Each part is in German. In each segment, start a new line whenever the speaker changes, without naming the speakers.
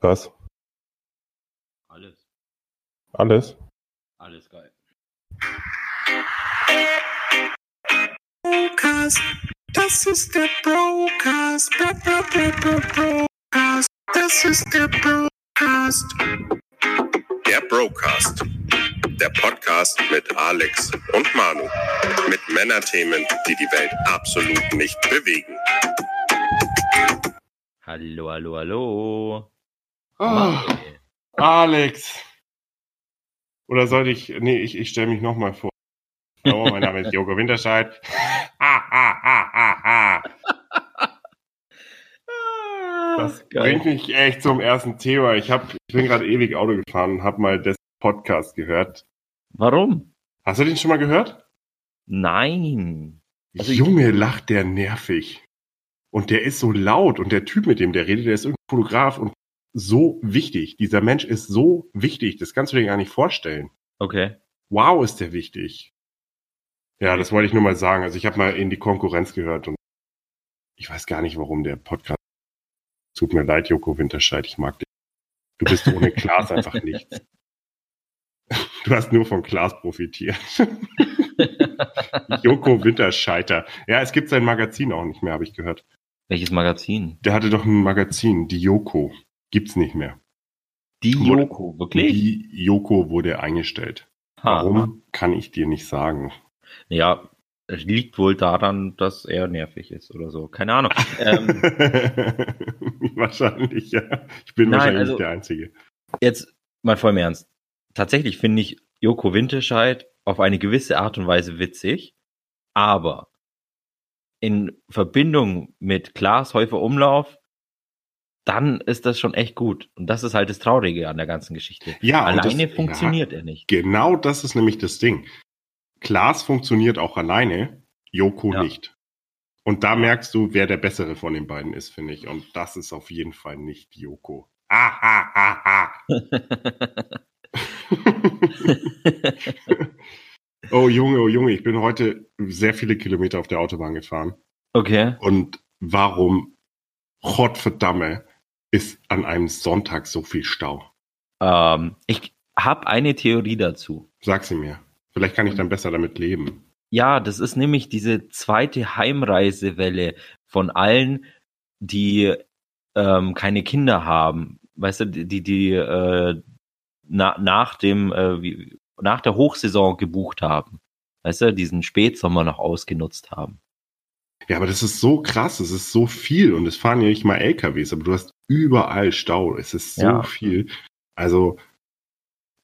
Was?
Alles.
Alles?
Alles geil.
Brocast, das ist der Brocast. Bro, bro, bro, bro, Brocast, das ist der Brocast.
Der Brocast. Der Podcast mit Alex und Manu. Mit Männerthemen, die die Welt absolut nicht bewegen.
Hallo, hallo, hallo.
Ah,
Mann, ey.
Alex. Oder soll ich. Nee, ich, ich stelle mich nochmal vor. Hallo, mein Name ist Joko Winterscheid. Ah, ah, ah, ah, ah. Das
Ah,
bringt mich echt zum ersten Thema. Ich, hab, ich bin gerade ewig Auto gefahren und habe mal das Podcast gehört.
Warum?
Hast du den schon mal gehört?
Nein. Also
Junge, lacht der nervig. Und der ist so laut und der Typ, mit dem der redet, der ist irgendein Fotograf und so wichtig. Dieser Mensch ist so wichtig, das kannst du dir gar nicht vorstellen.
Okay.
Wow, ist der wichtig. Ja, das wollte ich nur mal sagen. Also ich habe mal in die Konkurrenz gehört und ich weiß gar nicht, warum der Podcast. Tut mir leid, Joko Winterscheid, ich mag dich. Du bist ohne Klaas einfach nichts. Du hast nur von Klaas profitiert. Joko Winterscheiter. Ja, es gibt sein Magazin auch nicht mehr, habe ich gehört.
Welches Magazin?
Der hatte doch ein Magazin, die Joko. Gibt's nicht mehr.
Die Joko, wirklich?
Die Joko wurde eingestellt.
Ha.
Warum, kann ich dir nicht sagen.
Ja, es liegt wohl daran, dass er nervig ist oder so. Keine Ahnung. ähm,
wahrscheinlich, ja. Ich bin
Nein,
wahrscheinlich
also-
nicht der Einzige.
jetzt mal voll im Ernst. Tatsächlich finde ich Joko Winterscheid auf eine gewisse Art und Weise witzig, aber in Verbindung mit Klaas Häufer Umlauf, dann ist das schon echt gut. Und das ist halt das Traurige an der ganzen Geschichte.
Ja,
Alleine
das-
funktioniert er nicht.
Genau das ist nämlich das Ding. Klaas funktioniert auch alleine, Joko
Ja.
nicht. Und da merkst du, wer der Bessere von den beiden ist, finde ich. Und das ist auf jeden Fall nicht Joko. Ah, ah, ah, ah. oh Junge, oh Junge, ich bin heute sehr viele Kilometer auf der Autobahn gefahren.
okay.
Und warum, Gottverdamme, ist an einem Sonntag so viel Stau?
Ähm, ich habe eine Theorie dazu.
Sag sie mir. Vielleicht kann ich dann besser damit leben.
Ja, das ist nämlich diese zweite Heimreisewelle von allen, die ähm, keine Kinder haben. Weißt du, die, die, äh, na, nach dem, äh, wie, nach der Hochsaison gebucht haben. Weißt du, diesen Spätsommer noch ausgenutzt haben.
Ja, aber das ist so krass, es ist so viel und es fahren ja nicht mal LKWs, aber du hast überall Stau, es ist so
Ja.
viel. Also,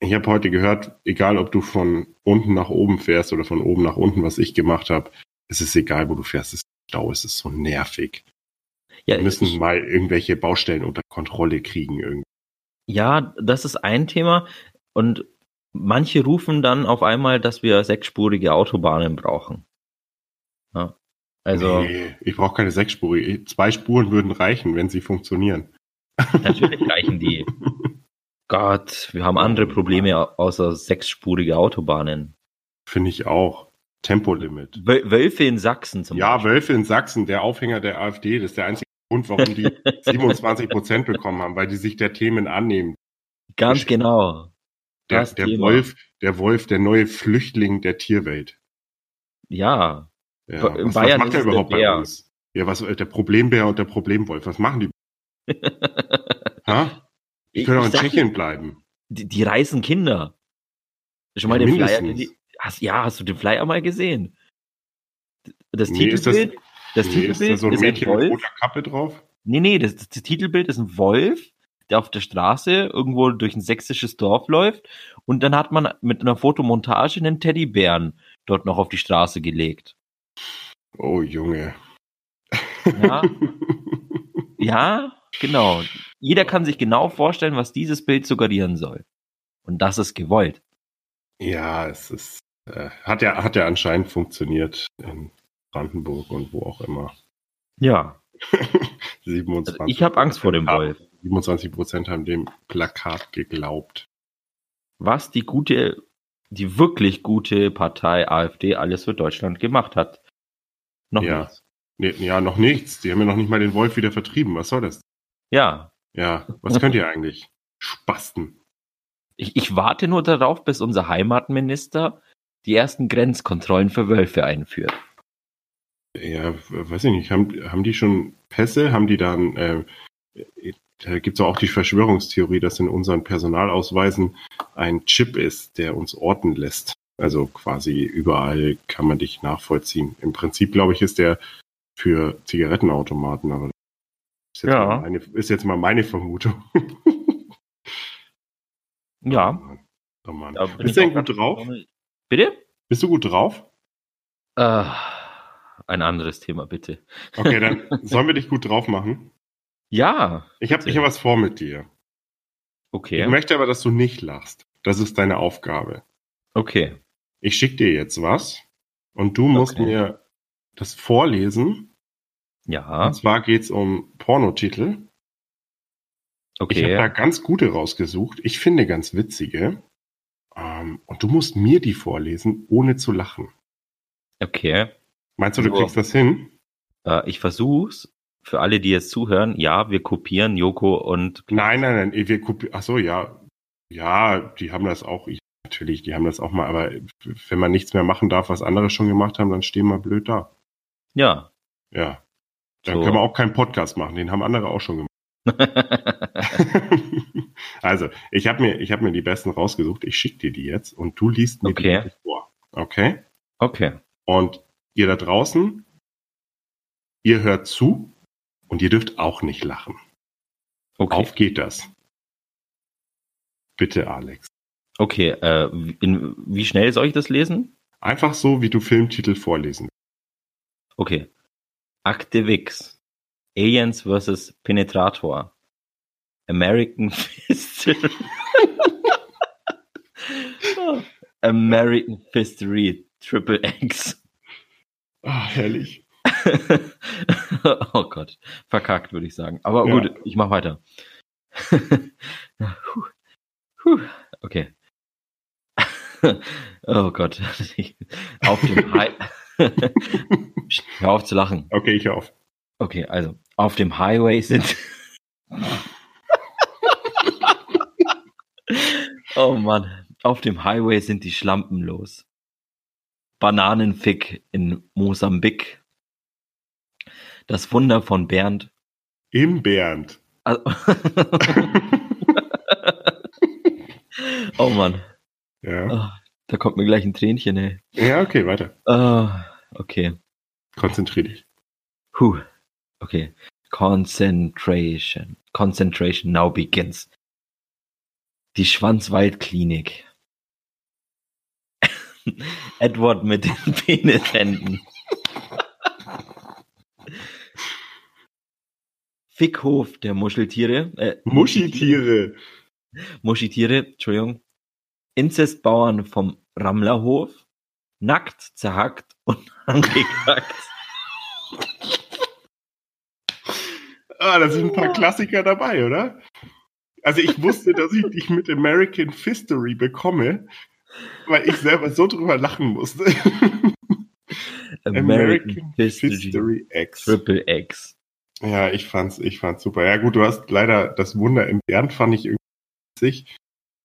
ich habe heute gehört, egal ob du von unten nach oben fährst oder von oben nach unten, was ich gemacht habe, es ist egal, wo du fährst, es ist Stau, es ist so nervig.
Ja,
Wir müssen
ich,
mal irgendwelche Baustellen unter Kontrolle kriegen irgendwie.
ja, das ist ein Thema. Und manche rufen dann auf einmal, dass wir sechsspurige Autobahnen brauchen. Ja. Also.
Nee, ich brauche keine sechsspurige. Zwei Spuren würden reichen, wenn sie funktionieren.
Natürlich reichen die. Gott, wir haben andere Probleme au- außer sechsspurige Autobahnen.
Finde ich auch. Tempolimit.
Wöl- Wölfe in Sachsen zum
Ja,
Beispiel.
Wölfe in Sachsen, der Aufhänger der AfD, das ist der einzige Grund, warum die 27 Prozent bekommen haben, weil die sich der Themen annehmen.
Ganz genau.
Der, der. Wolf, der Wolf, der neue Flüchtling der Tierwelt.
Ja.
Ja,
In
was,
Bayern
was macht er
der
überhaupt bei
Bär.
uns? Ja, was, der Problembär und der Problemwolf, was machen die? Ha? Die
Ich-
können auch
ich
in
sag
Tschechien bleiben.
Die, die reißen Kinder. Schon mal
Ja,
den Flyer.
mindestens.
Die, hast, ja, hast du den Flyer mal gesehen? Das
Nee, ist das-
Titelbild, das,
Nee, ist da
Titelbild
so ein
ist
Mädchen
ein
mit
Wolf.
roter Kappe drauf?
Nee, nee, das, das Titelbild ist ein Wolf, der auf der Straße irgendwo durch ein sächsisches Dorf läuft und dann hat man mit einer Fotomontage einen Teddybären dort noch auf die Straße gelegt.
Oh, Junge.
Ja, ja, genau. Jeder kann sich genau vorstellen, was dieses Bild suggerieren soll. Und das ist gewollt.
Ja, es ist, äh, hat ja, hat ja anscheinend funktioniert in Brandenburg und wo auch immer.
Ja,
27.
also ich habe Angst vor dem Wolf.
27 Prozent haben dem Plakat geglaubt.
Was die gute, die wirklich gute Partei AfD alles für Deutschland gemacht hat. Noch
Ja.
nichts.
Nee, ja, noch nichts. Die haben ja noch nicht mal den Wolf wieder vertrieben. Was soll das?
Ja,
Ja, was könnt ihr eigentlich? Spasten.
Ich, ich warte nur darauf, bis unser Heimatminister die ersten Grenzkontrollen für Wölfe einführt.
Ja, weiß ich nicht. Haben, haben die schon Pässe? Haben die dann, äh, da gibt es auch die Verschwörungstheorie, dass in unseren Personalausweisen ein Chip ist, der uns orten lässt. Also quasi überall kann man dich nachvollziehen. Im Prinzip, glaube ich, ist der für Zigarettenautomaten, aber ist jetzt,
Ja.
mal, meine, ist jetzt mal meine Vermutung.
Ja.
Oh Mann. Oh Mann.
da
Bist du denn gut drauf?
Bitte?
Bist du gut drauf?
Äh, ein anderes Thema, bitte.
Okay, dann sollen wir dich gut drauf machen.
Ja.
Ich habe ich hab was vor mit dir.
Okay.
Ich möchte aber, dass du nicht lachst. Das ist deine Aufgabe.
Okay.
Ich schicke dir jetzt was und du musst
Okay.
mir das vorlesen.
Ja.
Und zwar geht's um Pornotitel. Ich habe da
Okay.
ganz gute rausgesucht. Ich finde ganz witzige. Ähm, und du musst mir die vorlesen, ohne zu lachen.
Okay.
Meinst du, du
So.
kriegst das hin?
Äh, ich versuch's. Für alle, die jetzt zuhören, ja, wir kopieren Joko und
Nein, nein, nein. Wir kopi- Ach so, ja. Ja, die haben das auch. Ich, natürlich, die haben das auch mal. Aber wenn man nichts mehr machen darf, was andere schon gemacht haben, dann stehen wir blöd da.
ja.
Ja. Dann
So.
können wir auch keinen Podcast machen. Den haben andere auch schon gemacht. also, ich habe mir, ich hab mir die besten rausgesucht. Ich schicke dir die jetzt und du liest mir
Okay.
die vor. Okay?
okay.
Und ihr da draußen, ihr hört zu und ihr dürft auch nicht lachen.
Okay.
Auf geht das. Bitte, Alex.
Okay. Äh, in, wie schnell soll ich das lesen?
Einfach so, wie du Filmtitel vorlesen.
Okay. Akte Vix. Aliens vs. Penetrator. American Fistery. American Fistery Triple X.
Ah, herrlich.
oh Gott. Verkackt, würde ich sagen. Aber
Ja.
gut, ich mach weiter. Puh. Puh. Okay. oh Gott. Auf dem High. Hör auf zu lachen.
Okay, ich auf.
Okay, also auf dem Highway sind. oh Mann, auf dem Highway sind die Schlampen los. Bananenfick in Mosambik. Das Wunder von Bernd.
Im Bernd.
Also- oh Mann,
ja.
Ah, da kommt mir gleich ein Tränchen, ey.
Ja, okay, weiter.
Ah, okay.
Konzentrier dich.
Puh. Okay. Concentration. Concentration now begins. Die Schwanzwaldklinik. Edward mit den Penishänden. Fickhof der Muscheltiere. Äh,
Muschitiere.
Muschitiere, Entschuldigung. Inzestbauern vom Rammlerhof. Nackt, zerhackt und angekackt.
Ah, da sind ein paar Klassiker dabei, oder? Also ich wusste, dass ich dich mit American Fistory bekomme, weil ich selber so drüber lachen musste.
American History
Fistory X.
Triple X.
Ja, ich fand's, ich fand's super. Ja gut, du hast leider das Wunder im Bernd fand ich irgendwie witzig.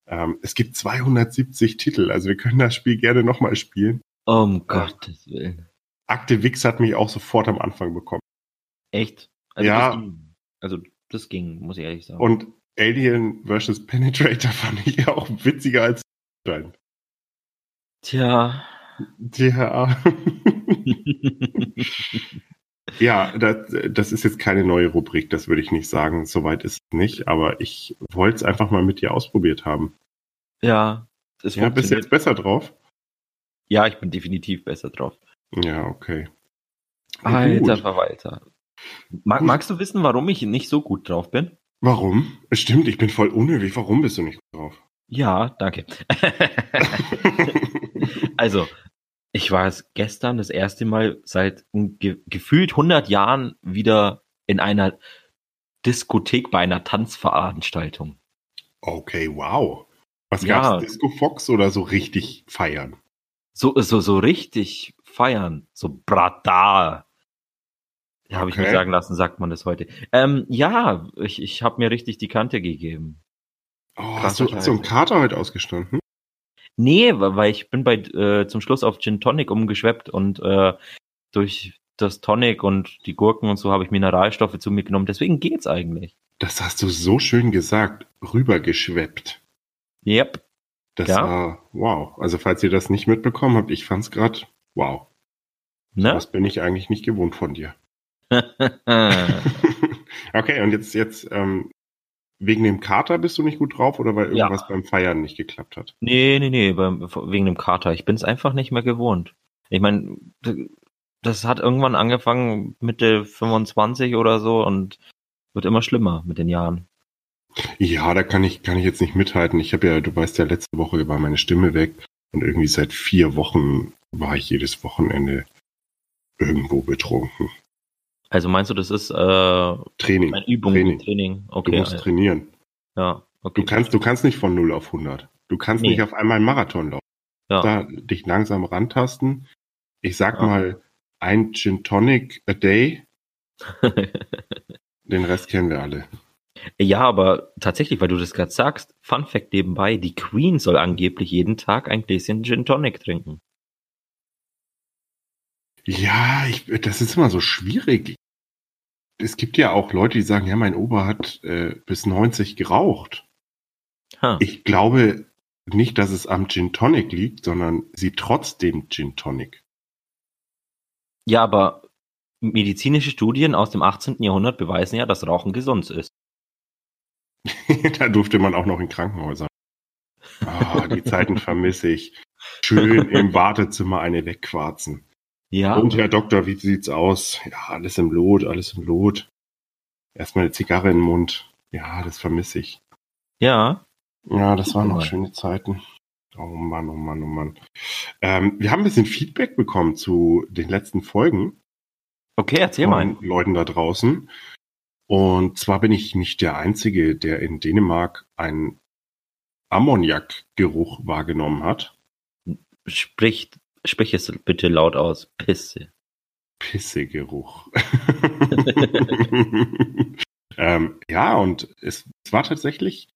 Ähm, es gibt 270 Titel, also wir können das Spiel gerne nochmal spielen.
Um Gottes Willen.
Akte Wix hat mich auch sofort am Anfang bekommen.
Echt? Also
Ja.
Das ging, also das ging, muss ich ehrlich sagen.
Und Alien vs. Penetrator fand ich auch witziger als Stein.
Tja.
Ja. ja, das, das ist jetzt keine neue Rubrik, das würde ich nicht sagen. Soweit ist es nicht, aber ich wollte es einfach mal mit dir ausprobiert haben.
ja. Das
Ja, bist du jetzt besser drauf?
Ja, ich bin definitiv besser drauf.
Ja, okay.
Alter
Gut.
Verwalter. Mag, magst du wissen, warum ich nicht so gut drauf bin?
Warum? Stimmt, ich bin voll unhöflich. Warum bist du nicht drauf?
Ja, danke. also, ich war es gestern das erste Mal seit ge gefühlt 100 Jahren wieder in einer Diskothek bei einer Tanzveranstaltung.
okay, wow. Was
Ja.
gab's? Disco Fox oder so richtig feiern?
So, so, so richtig feiern. So brata. Habe ich mir
Okay.
sagen lassen, sagt man das heute. Ähm, ja, ich, ich habe mir richtig die Kante gegeben.
Oh, hast, du, hast du einen. Kater heute ausgestanden?
Nee, weil ich bin bei äh, zum Schluss auf Gin Tonic umgeschweppt und äh, durch das Tonic und die Gurken und so habe ich Mineralstoffe zu mir genommen. Deswegen geht's eigentlich.
Das hast du so schön gesagt. Rübergeschweppt.
Yep.
Das
Ja.
war wow. Also falls ihr das nicht mitbekommen habt, ich fand's gerade wow.
Ne?
Das bin ich eigentlich nicht gewohnt von dir. okay, und jetzt, jetzt, ähm, wegen dem Kater bist du nicht gut drauf oder weil
Ja.
irgendwas beim Feiern nicht geklappt hat?
nee, nee, nee, wegen dem Kater. Ich bin es einfach nicht mehr gewohnt. Ich meine, das hat irgendwann angefangen Mitte 25 oder so und wird immer schlimmer mit den Jahren.
Ja, da kann ich, kann ich jetzt nicht mithalten. Ich habe ja, du weißt ja, letzte Woche war meine Stimme weg und irgendwie seit vier Wochen war ich jedes Wochenende irgendwo betrunken.
Also meinst du, das ist äh,
Training.
eine Übung,
Training.
Training?
Du
Okay,
musst
äh,
trainieren.
ja, okay.
Du kannst, du kannst nicht von 0 auf 100. Du kannst
Nee.
nicht auf einmal einen Marathon laufen.
ja.
Da dich langsam rantasten. Ich sag
Ja.
mal, ein Gin Tonic a day. Den Rest kennen wir alle.
Ja, aber tatsächlich, weil du das gerade sagst, Fun Fact nebenbei, die Queen soll angeblich jeden Tag ein Gläschen Gin Tonic trinken.
Ja, ich, das ist immer so schwierig. Es gibt ja auch Leute, die sagen, ja, mein Opa hat äh, bis 90 geraucht.
Ha.
Ich glaube nicht, dass es am Gin Tonic liegt, sondern sie trotzdem Gin Tonic.
Ja, aber medizinische Studien aus dem 18. Jahrhundert beweisen ja, dass Rauchen gesund ist.
da durfte man auch noch in Krankenhäusern. Ah, die Zeiten vermisse ich. Schön im Wartezimmer eine wegquarzen.
Ja,
Und Herr Doktor, wie sieht's aus? Ja, alles im Lot, alles im Lot. Erstmal eine Zigarre in den Mund. Ja, das vermisse ich.
ja.
Ja, das waren noch schöne Zeiten. Oh Mann, oh Mann, oh Mann. Ähm, wir haben ein bisschen Feedback bekommen zu den letzten Folgen
Okay, erzähl mal.
Leuten da draußen. Und zwar bin ich nicht der Einzige, der in Dänemark einen Ammoniakgeruch wahrgenommen hat.
Sprich, sprich es bitte laut aus. Pisse.
Pissegeruch. ähm, ja, und es, es war tatsächlich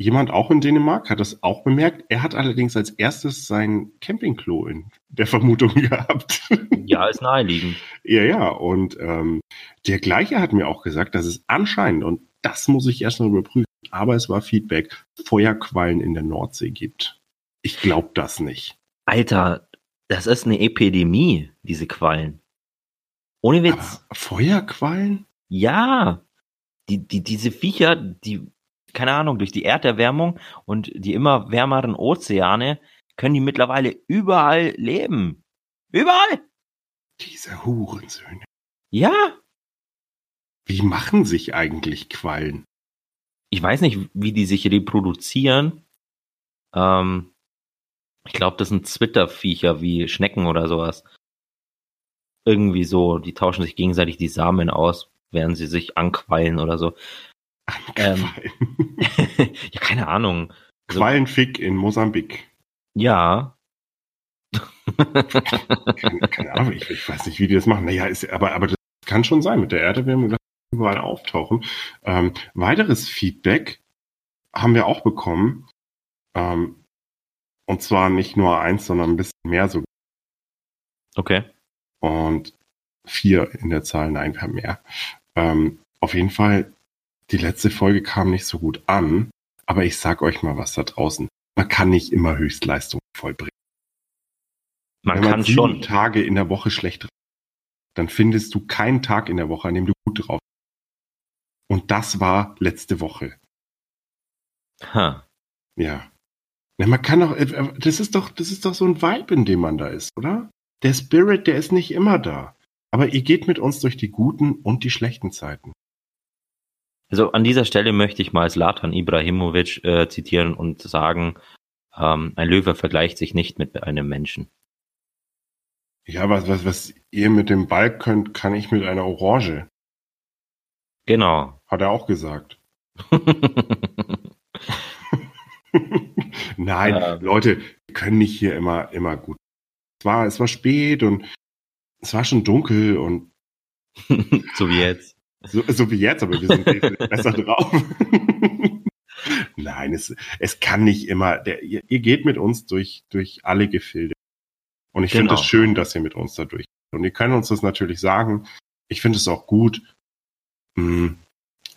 jemand auch in Dänemark, hat das auch bemerkt. Er hat allerdings als erstes sein Campingklo in der Vermutung gehabt.
Ja, ist naheliegend.
ja, ja, und ähm, der gleiche hat mir auch gesagt, dass es anscheinend, und das muss ich erst noch überprüfen, aber es war Feedback, Feuerquallen in der Nordsee gibt. Ich glaube das nicht.
Alter, das ist eine Epidemie, diese Quallen. Ohne Witz.
Aber Feuerquallen?
Ja, die, die, diese Viecher, die, keine Ahnung, durch die Erderwärmung und die immer wärmeren Ozeane können die mittlerweile überall leben. Überall!
Diese Hurensöhne.
Ja!
Wie machen sich eigentlich Quallen?
Ich weiß nicht, wie die sich reproduzieren. Ähm, ich glaube, das sind Zwitterviecher wie Schnecken oder sowas. Irgendwie so, die tauschen sich gegenseitig die Samen aus, während sie sich anquallen oder so. Ähm. Ja, keine Ahnung. Also,
Quallenfick in Mosambik.
ja.
Keine, keine Ahnung, ich, ich weiß nicht, wie die das machen. Naja, ist, aber, aber das kann schon sein mit der Erderwärmung, dass die überall auftauchen. Ähm, weiteres Feedback haben wir auch bekommen. Ähm, und zwar nicht nur eins, sondern ein bisschen mehr so.
Okay.
Und vier in der Zahl, nein, wir haben mehr. Ähm, auf jeden Fall, die letzte Folge kam nicht so gut an, aber ich sag euch mal was da draußen. Man kann nicht immer Höchstleistung vollbringen.
Man
Wenn man
kann
sieben
schon.
Tage in der Woche schlecht drauf dann findest du keinen Tag in der Woche, an dem du gut drauf bist. Und das war letzte Woche.
Ha.
Ja. Ja man kann doch, äh, das ist doch, das ist doch so ein Vibe, in dem man da ist, oder? Der Spirit, der ist nicht immer da. Aber ihr geht mit uns durch die guten und die schlechten Zeiten.
Also an dieser Stelle möchte ich mal Zlatan Ibrahimovic äh, zitieren und sagen, ähm, ein Löwe vergleicht sich nicht mit einem Menschen.
Ja, was, was, was ihr mit dem Ball könnt, kann ich mit einer Orange.
Genau.
Hat er auch gesagt. Nein,
Ja.
Leute, wir können nicht hier immer, immer gut. Es war, es war spät und es war schon dunkel und
so wie jetzt.
So, so wie jetzt, aber wir sind besser drauf. Nein, es, es kann nicht immer. Der, ihr, ihr geht mit uns durch, durch alle Gefilde. Und ich finde
Genau.
es schön, dass ihr mit uns da durch. Und ihr könnt uns das natürlich sagen. Ich finde es auch gut. Mm,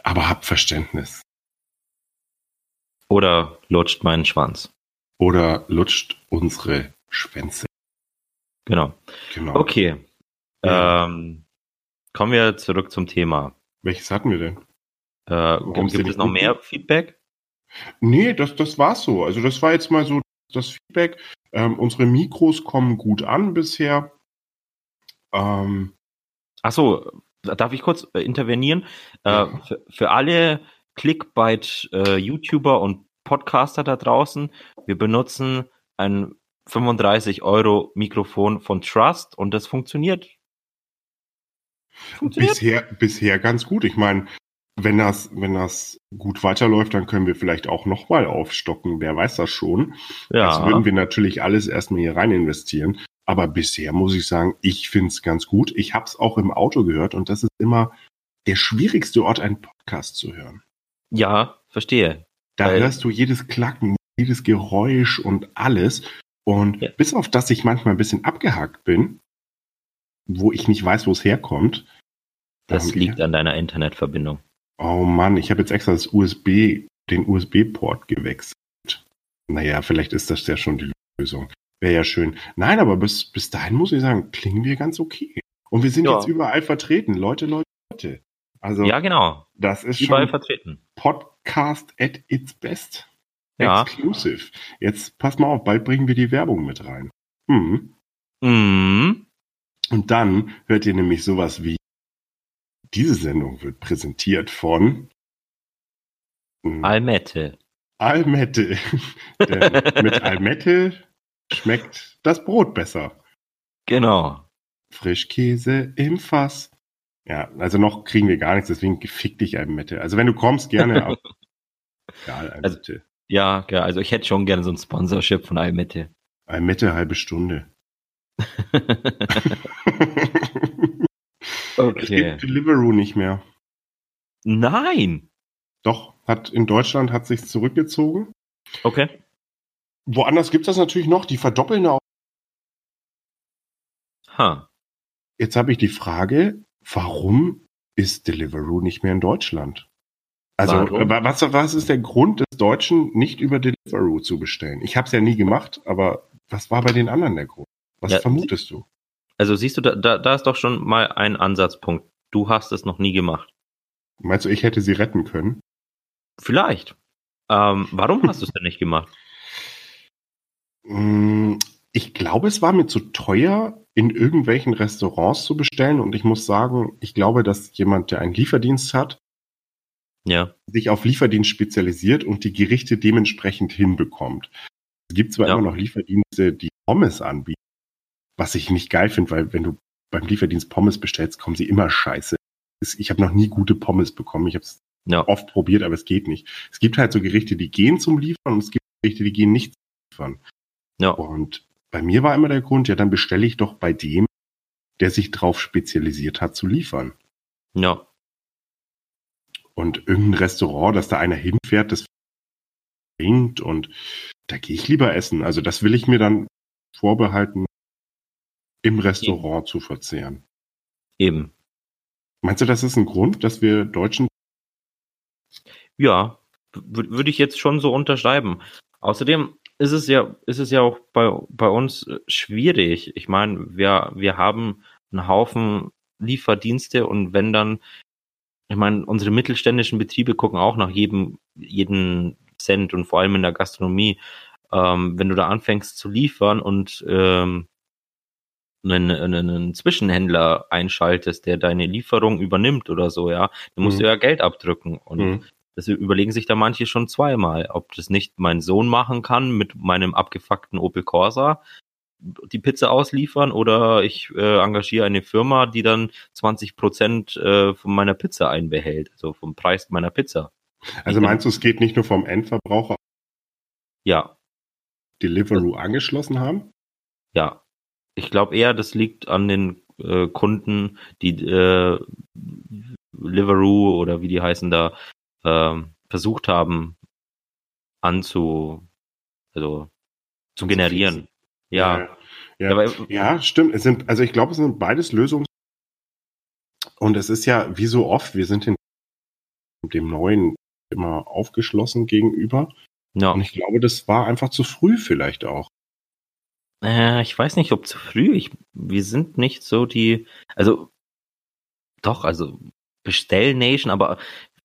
Aber habt Verständnis.
Oder lutscht meinen Schwanz.
Oder lutscht unsere Schwänze.
Genau.
Genau.
Okay.
Ja.
Ähm, kommen wir zurück zum Thema.
Welches hatten wir denn?
Äh, gibt
nicht
es noch
gut
mehr Feedback?
Nee, das, das war's so. Also das war jetzt mal so das Feedback. Ähm, unsere Mikros kommen gut an bisher. Ähm,
Achso, darf ich kurz äh, intervenieren? Äh, für, für alle Clickbait-YouTuber und Podcaster da draußen, wir benutzen ein 35 Euro Mikrofon von Trust und das funktioniert. Funktioniert.
bisher, bisher ganz gut. Ich meine, wenn das, wenn das gut weiterläuft, dann können wir vielleicht auch nochmal aufstocken. Wer weiß das schon. Das würden
Ja,
wir natürlich alles erstmal hier rein investieren. Aber bisher muss ich sagen, ich find's ganz gut. Ich hab's auch im Auto gehört und das ist immer der schwierigste Ort, einen Podcast zu hören.
Ja, verstehe.
Da
Weil-
hörst du jedes Klacken, jedes Geräusch und alles. Und
Ja.
bis auf das ich manchmal ein bisschen abgehakt bin, wo ich nicht weiß, wo es herkommt.
Das
ähm,
liegt an deiner Internetverbindung.
Oh Mann, ich habe jetzt extra das USB, den USB-Port gewechselt. Naja, vielleicht ist das ja schon die Lösung. Wäre ja schön. Nein, aber bis, bis dahin muss ich sagen, klingen wir ganz okay. Und wir sind
Ja.
jetzt überall vertreten. Leute, Leute, Leute. Also,
Ja, genau.
das ist
Überall
schon
vertreten.
Podcast at its best.
Ja.
Exclusive. Jetzt pass mal auf, bald bringen wir die Werbung mit rein. Mhm.
Mhm.
Und dann hört ihr nämlich sowas wie, diese Sendung wird präsentiert von.
Almette.
Almette. Denn mit Almette schmeckt das Brot besser.
Genau.
Frischkäse im Fass. Ja, also noch kriegen wir gar nichts, deswegen gefick dich Almette. Also wenn du kommst, gerne. aber- Egal, Almette.
Ja, ja, also ich hätte schon gerne so ein Sponsorship von Almette.
Almette halbe Stunde. Es
okay.
gibt Deliveroo nicht mehr.
Nein.
Doch, hat in Deutschland hat sich zurückgezogen.
Okay.
Woanders gibt es das natürlich noch, die verdoppeln auch.
Ha.
Jetzt habe ich die Frage, warum ist Deliveroo nicht mehr in Deutschland? Also,
Warum?
äh, was, was ist der Grund des Deutschen, nicht über Deliveroo zu bestellen? Ich habe es ja nie gemacht, aber was war bei den anderen der Grund? Was
Ja,
vermutest du?
Also siehst du, da, da, da ist doch schon mal ein Ansatzpunkt. Du hast es noch nie gemacht.
Meinst du, ich hätte sie retten können?
Vielleicht. Ähm, warum hast du es denn nicht gemacht?
Ich glaube, es war mir zu teuer, in irgendwelchen Restaurants zu bestellen. Und ich muss sagen, ich glaube, dass jemand, der einen Lieferdienst hat,
Ja.
sich auf Lieferdienst spezialisiert und die Gerichte dementsprechend hinbekommt. Es gibt zwar
Ja.
immer noch Lieferdienste, die Pommes anbieten, was ich nicht geil finde, weil wenn du beim Lieferdienst Pommes bestellst, kommen sie immer scheiße. Ich habe noch nie gute Pommes bekommen. Ich habe es
Ja.
oft probiert, aber es geht nicht. Es gibt halt so Gerichte, die gehen zum Liefern und es gibt Gerichte, die gehen nicht zum Liefern.
Ja.
Und bei mir war immer der Grund, ja, dann bestelle ich doch bei dem, der sich drauf spezialisiert hat, zu liefern.
Ja.
Und irgendein Restaurant, dass da einer hinfährt, das bringt und da gehe ich lieber essen. Also das will ich mir dann vorbehalten, im Restaurant zu verzehren.
Eben.
Meinst du, das ist ein Grund, dass wir Deutschen
Ja. Würde ich jetzt schon so unterschreiben. Außerdem ist es ja, ist es ja auch bei, bei uns äh, schwierig. Ich meine, wir, wir haben einen Haufen Lieferdienste und wenn dann, ich meine, unsere mittelständischen Betriebe gucken auch nach jedem, jeden Cent und vor allem in der Gastronomie, ähm, wenn du da anfängst zu liefern und ähm, einen, einen, einen Zwischenhändler einschaltest, der deine Lieferung übernimmt oder so, ja, dann musst
Mhm.
du ja Geld abdrücken. Und
Mhm.
Das überlegen sich da manche schon zweimal, ob das nicht mein Sohn machen kann mit meinem abgefuckten Opel Corsa, die Pizza ausliefern oder ich äh, engagiere eine Firma, die dann 20 Prozent äh, von meiner Pizza einbehält, also vom Preis meiner Pizza.
Also meinst du, es geht nicht nur vom Endverbraucher
Ja,
Deliveroo angeschlossen haben?
ja. Ich glaube eher, das liegt an den äh, Kunden, die äh, Liveroo oder wie die heißen da, äh, versucht haben anzu, also zu generieren. Ja.
Ja,
Ja,
ja. stimmt. Es sind, also ich glaube, es sind beides Lösungen. Und es ist ja, wie so oft, wir sind in dem Neuen immer aufgeschlossen gegenüber.
ja.
Und ich glaube, das war einfach zu früh vielleicht auch.
Äh, ich weiß nicht, ob zu früh. Ich, wir sind nicht so die, also doch, also Bestellnation, aber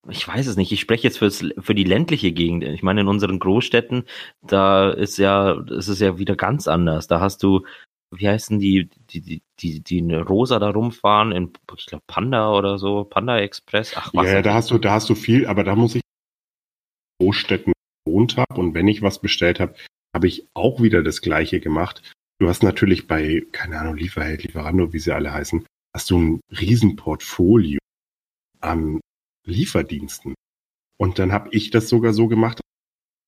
ich weiß es nicht. Ich spreche jetzt fürs, für die ländliche Gegend. Ich meine, in unseren Großstädten, da ist ja, es ist ja wieder ganz anders. Da hast du, wie heißen die, die, die, die, die in Rosa da rumfahren, in, ich glaube, Panda oder so, Panda Express. Ach,
Ja,
was.
ja, da hast du, da hast du viel, aber da muss ich in Großstädten gewohnt habe und wenn ich was bestellt habe, habe ich auch wieder das Gleiche gemacht. Du hast natürlich bei, keine Ahnung, Lieferheld, Lieferando, wie sie alle heißen, hast du ein Riesenportfolio an Lieferdiensten. Und dann habe ich das sogar so gemacht,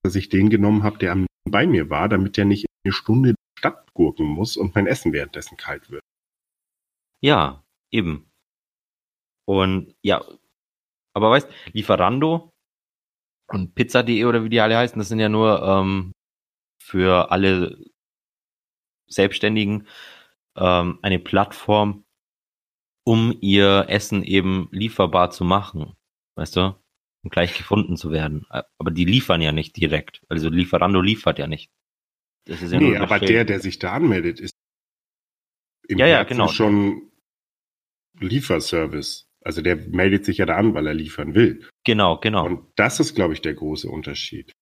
dass ich den genommen habe, der am bei mir war, damit der nicht eine Stunde in die Stadt gurken muss und mein Essen währenddessen kalt wird.
Ja, eben. Und ja, aber weißt, Lieferando und Pizza.de oder wie die alle heißen, das sind ja nur ähm, für alle Selbstständigen ähm, eine Plattform, um ihr Essen eben lieferbar zu machen, weißt du, und gleich gefunden zu werden. Aber die liefern ja nicht direkt. Also Lieferando liefert ja nicht. Das ist ja
nee, aber der, der sich da anmeldet, ist im
Ja, ja, genau.
schon Lieferservice. Also der meldet sich ja da an, weil er liefern will.
Genau, genau.
Und das ist, glaube ich, der große Unterschied.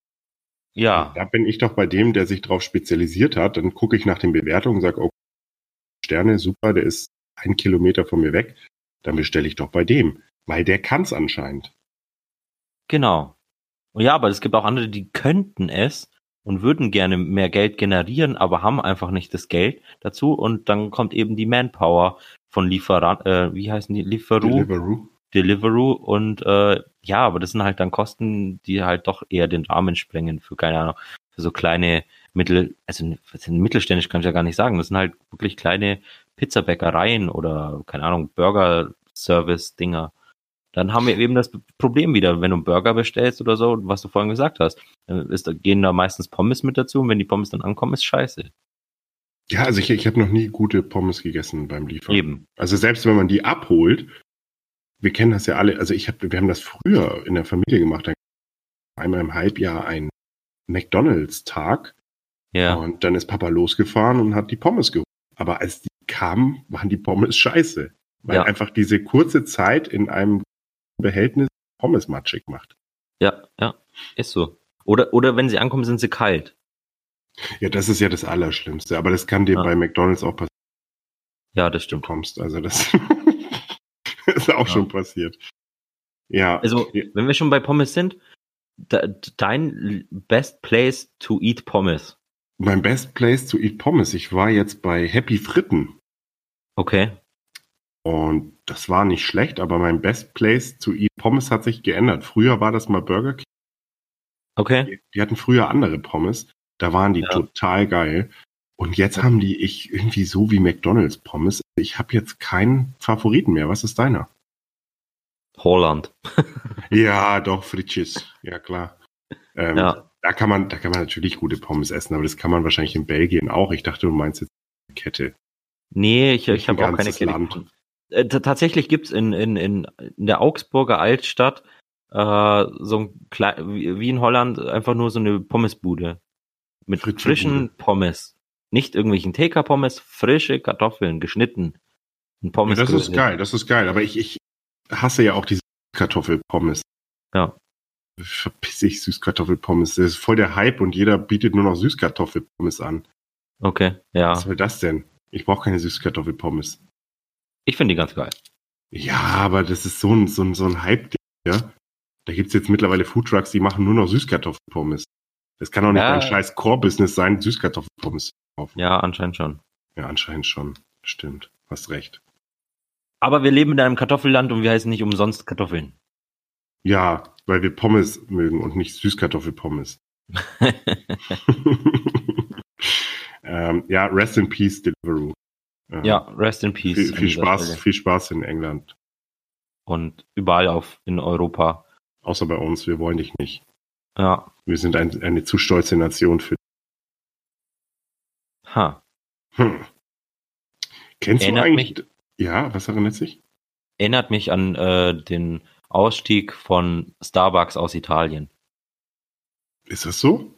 ja,
Da bin ich doch bei dem, der sich darauf spezialisiert hat. Dann gucke ich nach den Bewertungen und sage, okay, Sterne, super, der ist ein Kilometer von mir weg. Dann bestelle ich doch bei dem, weil der kann es anscheinend.
Genau. Und ja, aber es gibt auch andere, die könnten es und würden gerne mehr Geld generieren, aber haben einfach nicht das Geld dazu. Und dann kommt eben die Manpower von Lieferant, äh, wie heißen die? Lieferu,
Deliveroo.
Deliveroo. Und äh, ja, aber das sind halt dann Kosten, die halt doch eher den Rahmen sprengen für, keine Ahnung, für so kleine Mittel, also sind mittelständisch kann ich ja gar nicht sagen. Das sind halt wirklich kleine Pizzabäckereien oder, keine Ahnung, Burger-Service-Dinger dann haben wir eben das Problem wieder, wenn du einen Burger bestellst oder so, was du vorhin gesagt hast, dann ist, gehen da meistens Pommes mit dazu und wenn die Pommes dann ankommen, ist scheiße.
Ja, also ich, ich habe noch nie gute Pommes gegessen beim Liefern.
Eben.
Also selbst wenn man die abholt, wir kennen das ja alle, also ich hab, wir haben das früher in der Familie gemacht, dann einmal im Halbjahr ein McDonalds-Tag
Ja.
und dann ist Papa losgefahren und hat die Pommes geholt. Aber als die kamen, waren die Pommes scheiße. Weil
Ja.
einfach diese kurze Zeit in einem Behältnis Pommes matschig macht.
Ja, ja, ist so. Oder, oder wenn sie ankommen, sind sie kalt.
Ja, das ist ja das Allerschlimmste. Aber das kann dir
Ja.
bei McDonalds auch passieren,
Ja, das
du
stimmt.
kommst. Also das ist auch
Ja.
schon passiert. Ja.
Also, wenn wir schon bei Pommes sind, de, dein best place to eat Pommes.
mein best place to eat Pommes. Ich war jetzt bei Happy Fritten.
Okay.
Und das war nicht schlecht, aber mein best place to eat Pommes hat sich geändert. Früher war das mal Burger King.
Okay.
Die, die hatten früher andere Pommes. Da waren die
Ja.
total geil. Und jetzt haben die ich irgendwie so wie McDonalds Pommes. Ich habe jetzt keinen Favoriten mehr. Was ist deiner?
Holland.
Ja, doch, Fritzis. Ja, klar. Ähm,
Ja.
Da kann man, da kann man natürlich gute Pommes essen, aber das kann man wahrscheinlich in Belgien auch. Ich dachte, du meinst jetzt eine Kette.
Nee, ich, ich habe auch keine Kette
Land.
Äh, tatsächlich gibt's in, in, in, in der Augsburger Altstadt äh, so ein Klei wie in Holland einfach nur so eine Pommesbude mit
Fritzelbude.
frischen Pommes. Nicht irgendwelchen TK-Pommes, frische Kartoffeln, geschnitten. Ein
Ja,
Pommes.
das ist geil, das ist geil. Aber ich, ich hasse ja auch diese Kartoffelpommes.
Ja.
Verpiss ich Süßkartoffelpommes. Das ist voll der Hype und jeder bietet nur noch Süßkartoffelpommes an.
Okay, ja.
Was soll das denn? Ich brauche keine Süßkartoffelpommes.
Ich finde die ganz geil.
Ja, aber das ist so ein, so ein, so ein Hype, ja. Da gibt's jetzt mittlerweile Foodtrucks, die machen nur noch Süßkartoffelpommes. Das kann doch nicht
Ja.
ein scheiß Core-Business sein, Süßkartoffelpommes zu kaufen.
Ja, anscheinend schon.
ja, anscheinend schon. Stimmt. Hast recht.
Aber wir leben in einem Kartoffelland und wir heißen nicht umsonst Kartoffeln.
Ja, weil wir Pommes mögen und nicht Süßkartoffelpommes. ähm, ja, Rest in Peace, Deliveroo. Äh,
Ja, rest in peace.
Viel, viel Spaß,
Stelle.
viel Spaß in England.
Und überall auf in Europa.
Außer bei uns, wir wollen dich nicht.
Ja.
Wir sind ein, eine zu stolze Nation für.
Ha.
Hm. Kennst
Erinnert
du eigentlich? Ja, was erinnert sich?
Erinnert mich an äh, den Ausstieg von Starbucks aus Italien.
Ist das so?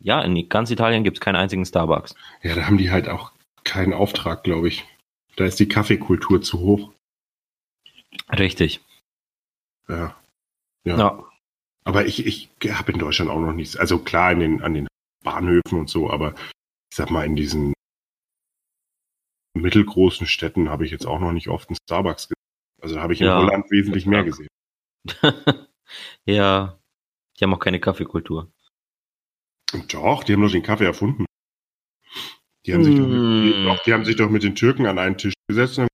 Ja, in ganz Italien gibt es keinen einzigen Starbucks.
Ja, da haben die halt auch keinen Auftrag, glaube ich. Da ist die Kaffeekultur zu hoch.
Richtig.
Ja. Ja.
Ja.
Aber ich, ich habe in Deutschland auch noch nichts. Also klar, in den, an den Bahnhöfen und so, aber ich sag mal, in diesen mittelgroßen Städten habe ich jetzt auch noch nicht oft einen Starbucks gesehen. Also habe ich in
Ja.
Holland wesentlich mehr gesehen.
ja. Die haben auch keine Kaffeekultur.
Doch, die haben doch den Kaffee erfunden. Die haben, sich doch,
Mm.
die, doch, die haben sich doch mit den Türken an einen Tisch gesetzt. Und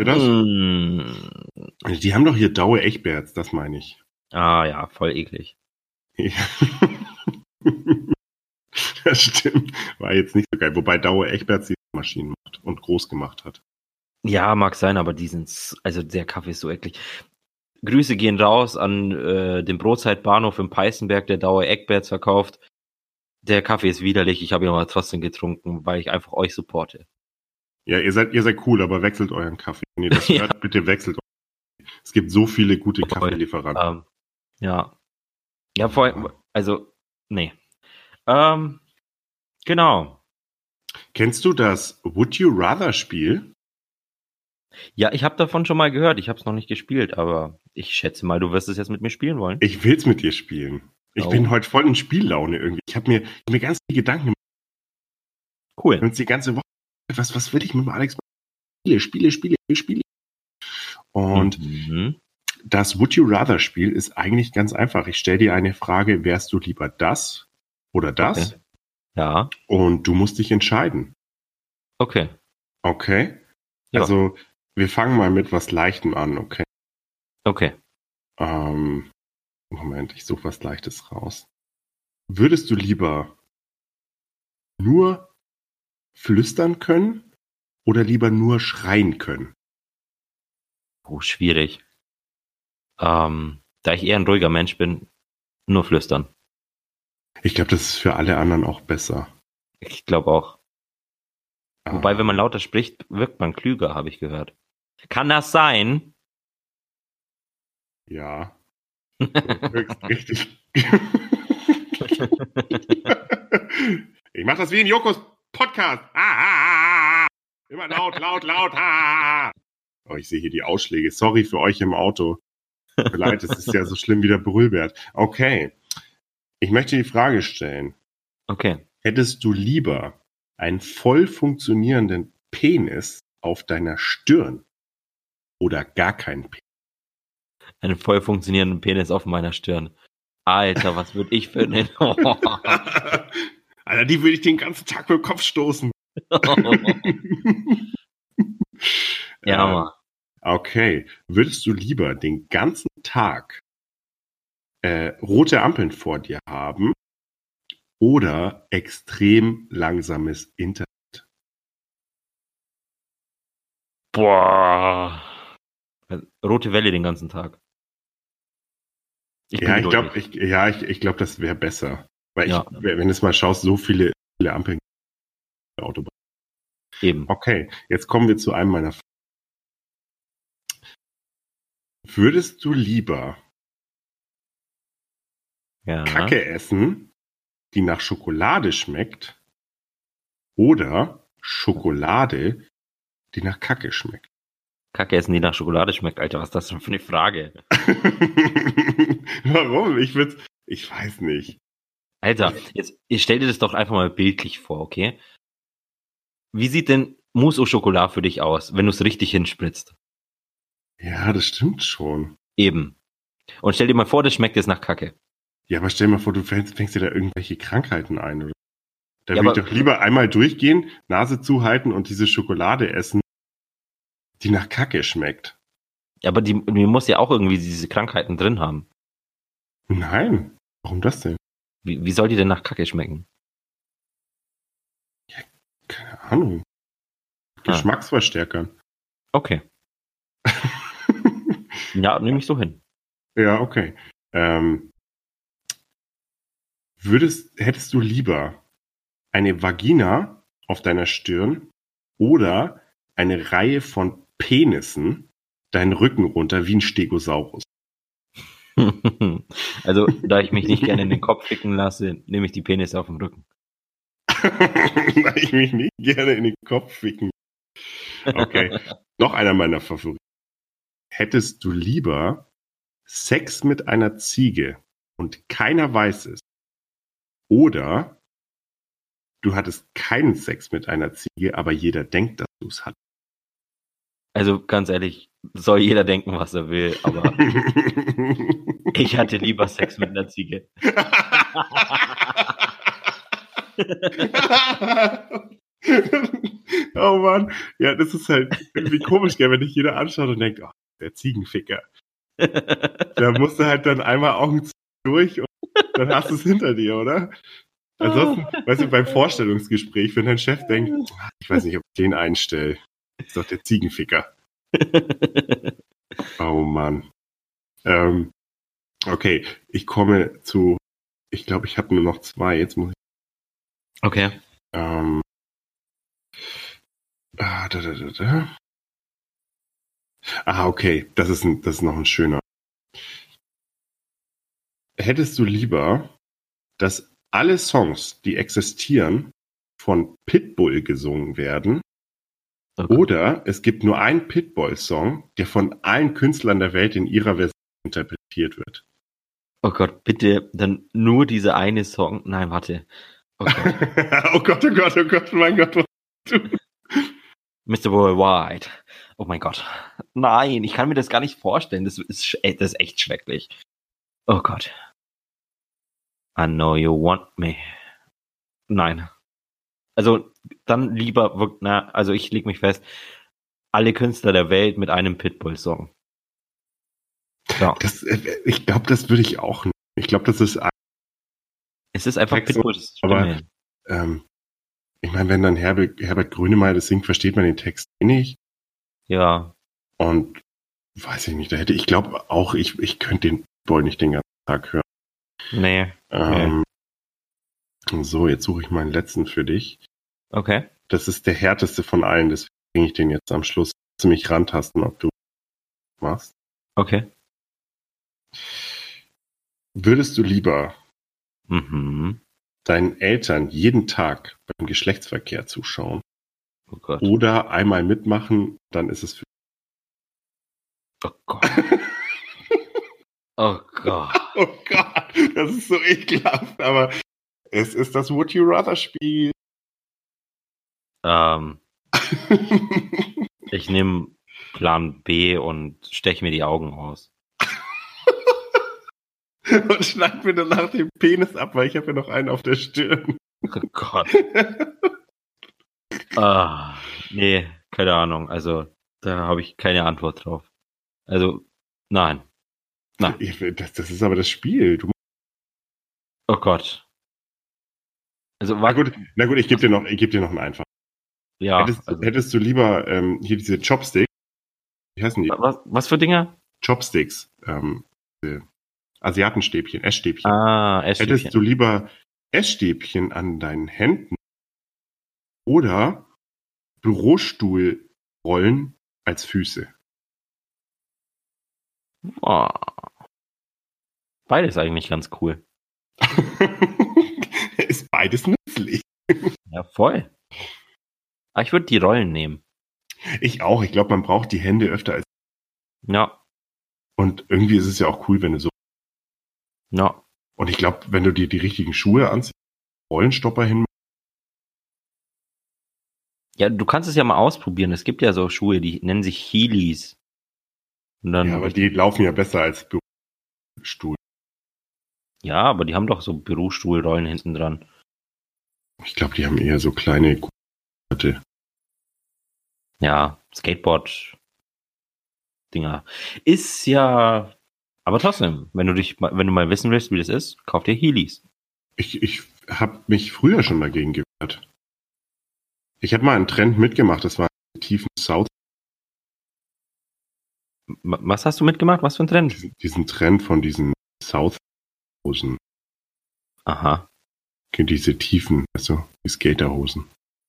haben, das?
Mm.
Die haben doch hier Daue Echberts, das meine ich.
Ah ja, voll eklig.
Ja. das stimmt. War jetzt nicht so geil. Wobei Daue Echberts die Maschinen macht und groß gemacht hat.
Ja, mag sein, aber die sind, also der Kaffee ist so eklig. Grüße gehen raus an äh, den Brotzeitbahnhof im Peißenberg, der Dauer Eckberts verkauft. Der Kaffee ist widerlich, ich habe ihn aber trotzdem getrunken, weil ich einfach euch supporte.
Ja, ihr seid, ihr seid cool, aber wechselt euren Kaffee. Wenn ihr das
Ja.
hört, bitte wechselt euren. Es gibt so viele gute. Kaffeelieferanten.
Ähm, ja. Ja, vor allem, also, nee. Ähm, genau.
Kennst du das Would You Rather Spiel?
Ja, ich habe davon schon mal gehört, ich habe es noch nicht gespielt, aber ich schätze mal, du wirst es jetzt mit mir spielen wollen.
Ich will's mit dir spielen. Ich
Oh.
bin heute voll in Spiellaune irgendwie. Ich habe mir, mir ganz viele Gedanken gemacht.
Cool.
uns die ganze Woche. Was, was will ich mit dem Alex machen? Spiele, Spiele, Spiele, Spiele. Und
mhm.
das Would You Rather Spiel ist eigentlich ganz einfach. Ich stelle dir eine Frage, wärst du lieber das oder das?
Okay. Ja,
Und du musst dich entscheiden.
okay.
Okay?
Ja.
Also, wir fangen mal mit was Leichtem an, okay?
Okay.
Ähm, Moment, ich suche was Leichtes raus. Würdest du lieber nur flüstern können oder lieber nur schreien können?
Oh, schwierig. Ähm, da ich eher ein ruhiger Mensch bin, nur flüstern.
Ich glaube, das ist für alle anderen auch besser.
Ich glaube auch. Wobei,
Ah,
wenn man lauter spricht, wirkt man klüger, habe ich gehört. Kann das sein?
Ja. Richtig. ich mache das wie in Jokos Podcast. Ah, ah, ah. Immer laut, laut, laut. Oh, ich sehe hier die Ausschläge. Sorry für euch im Auto. Tut mir leid, es ist ja so schlimm wie der Brüllbert. Okay. Ich möchte die Frage stellen.
Okay.
Hättest du lieber einen voll funktionierenden Penis auf deiner Stirn oder gar keinen Penis?
Einen voll funktionierenden Penis auf meiner Stirn. Alter, was würde ich für einen...
Alter, die würde ich den ganzen Tag mit dem Kopf stoßen.
ja,
Äh,
Mann.
Okay. Würdest du lieber den ganzen Tag äh, rote Ampeln vor dir haben oder extrem langsames Internet?
Boah. Rote Welle den ganzen Tag. Ich
ja, ich glaube,
geduldig.
ich, ja, ich, ich glaube, das wäre besser. Weil
Ja.
ich, wenn du es mal schaust, so viele, viele Ampeln auf der Autobahn.
Eben.
Okay, jetzt kommen wir zu einem meiner Fragen. Würdest du lieber
Ja.
Kacke essen, die nach Schokolade schmeckt, oder Schokolade, die nach Kacke schmeckt?
Kacke essen, die nach Schokolade schmeckt. Alter, was ist das denn für eine Frage?
Warum? Ich würde, ich weiß nicht.
Alter, jetzt ich stell dir das doch einfach mal bildlich vor, okay? Wie sieht denn Mousse au Chocolat für dich aus, wenn du es richtig hinspritzt?
Ja, das stimmt schon.
Eben. Und stell dir mal vor, das schmeckt jetzt nach Kacke.
Ja, aber stell dir mal vor, du fängst, fängst dir da irgendwelche Krankheiten ein. Oder? Da
Ja,
würde ich doch lieber einmal durchgehen, Nase zuhalten und diese Schokolade essen, die nach Kacke schmeckt.
Aber die, die muss ja auch irgendwie diese Krankheiten drin haben.
Nein. Warum das denn?
Wie, wie soll die denn nach Kacke schmecken?
Keine Ahnung.
Ah.
Geschmacksverstärkern.
Okay. Ja, nehme ich so hin.
Ja, okay. Ähm, würdest, hättest du lieber eine Vagina auf deiner Stirn oder eine Reihe von Penissen deinen Rücken runter wie ein Stegosaurus?
also, da ich mich nicht gerne in den Kopf ficken lasse, nehme ich die Penis auf dem Rücken.
Weil ich mich nicht gerne in den Kopf ficken. Okay. Noch einer meiner Favoriten. Hättest du lieber Sex mit einer Ziege und keiner weiß es? Oder du hattest keinen Sex mit einer Ziege, aber jeder denkt, dass du es hattest.
Also, ganz ehrlich, soll jeder denken, was er will, aber ich hatte lieber Sex mit einer Ziege.
oh Mann, ja, das ist halt irgendwie komisch, gell, wenn dich jeder anschaut und denkt, oh, der Ziegenficker. Da musst du halt dann einmal Augen zu- durch und dann hast du es hinter dir, oder? Ansonsten, weißt du, beim Vorstellungsgespräch, wenn dein Chef denkt, "Ah, ich weiß nicht, ob ich den einstelle, ist doch der Ziegenficker. Oh Mann. Ähm, okay, ich komme zu, ich glaube, ich habe nur noch zwei, jetzt muss ich
okay.
ähm, ah, da, da, da, da. ah, okay, das ist, ein, das ist noch ein schöner. Hättest du lieber, dass alle Songs, die existieren, von Pitbull gesungen werden,
okay.
oder es gibt nur einen Pitbull-Song, der von allen Künstlern der Welt in ihrer Version interpretiert wird?
Oh Gott, bitte, dann nur diese eine Song. Nein, warte. Oh Gott.
oh Gott, oh Gott, oh Gott, mein Gott. was du?
Mr. Worldwide. Oh mein Gott. Nein, ich kann mir das gar nicht vorstellen. Das ist, das ist echt schrecklich. Oh Gott. I know you want me. Nein. Also, dann lieber, na, also ich leg mich fest, alle Künstler der Welt mit einem Pitbull-Song. Ja.
Das, äh, ich glaube, das würde ich auch nicht. Ich glaube, das ist
Es ist einfach
Text-
Pitbull. das
aber- ähm, ich meine, wenn dann Herbert, Herbert Grönemeyer das singt, versteht man den Text eh nicht.
Ja.
Und weiß ich nicht, da hätte ich glaube auch, ich, ich könnte den Boy nicht den ganzen Tag hören.
Nee.
Ähm, So, jetzt suche ich meinen letzten für dich.
Okay.
Das ist der härteste von allen, deswegen bringe ich den jetzt am Schluss ziemlich rantasten, ob du machst.
Okay.
Würdest du lieber
Mhm.
deinen Eltern jeden Tag beim Geschlechtsverkehr zuschauen
Oh
oder einmal mitmachen, dann ist es für
Oh Gott. Oh Gott.
Oh Gott, das ist so ekelhaft, aber es ist das Would You Rather Spiel.
Ähm, ich nehme Plan B und steche mir die Augen aus.
Und schneid mir danach den Penis ab, weil ich habe ja noch einen auf der Stirn.
Oh Gott. Ah, nee, keine Ahnung. Also, da habe ich keine Antwort drauf. Also, nein. Nein.
Das, das ist aber das Spiel. Du,
Oh Gott. Also,
na gut, na gut, ich gebe dir noch, ich gebe dir noch einen einfach.
Ja.
hättest,
Also,
hättest du lieber ähm, hier diese Chopsticks? Wie heißen die?
was, was für Dinger?
Chopsticks. Ähm, Asiatenstäbchen, Essstäbchen.
Ah,
Hättest
Essstäbchen.
du lieber Essstäbchen an deinen Händen oder Bürostuhlrollen als Füße?
Oh. Beides eigentlich ganz cool.
ist beides nützlich.
Ja, voll. Aber ich würde die Rollen nehmen.
Ich auch. Ich glaube, man braucht die Hände öfter als.
Ja,
Und irgendwie ist es ja auch cool, wenn du so.
ja.
Und ich glaube, wenn du dir die richtigen Schuhe anziehst, Rollenstopper hin.
Ja, du kannst es ja mal ausprobieren. Es gibt ja so Schuhe, die nennen sich Heelys. Und dann,
Ja, aber die laufen ja besser als Bürostuhl.
Ja, aber die haben doch so Bürostuhlrollen hinten dran.
Ich glaube, die haben eher so kleine Gurte.
Ja, Skateboard Dinger. Ist ja, aber trotzdem, wenn du dich, mal- wenn du mal wissen willst, wie das ist, kauf dir Heelys.
Ich, ich habe mich früher schon dagegen gewehrt. Ich habe mal einen Trend mitgemacht. Das war tiefen South,
Was hast du mitgemacht? Was für ein Trend?
diesen, diesen Trend von diesen South-Hosen.
Aha.
Diese tiefen, also die Skaterhosen.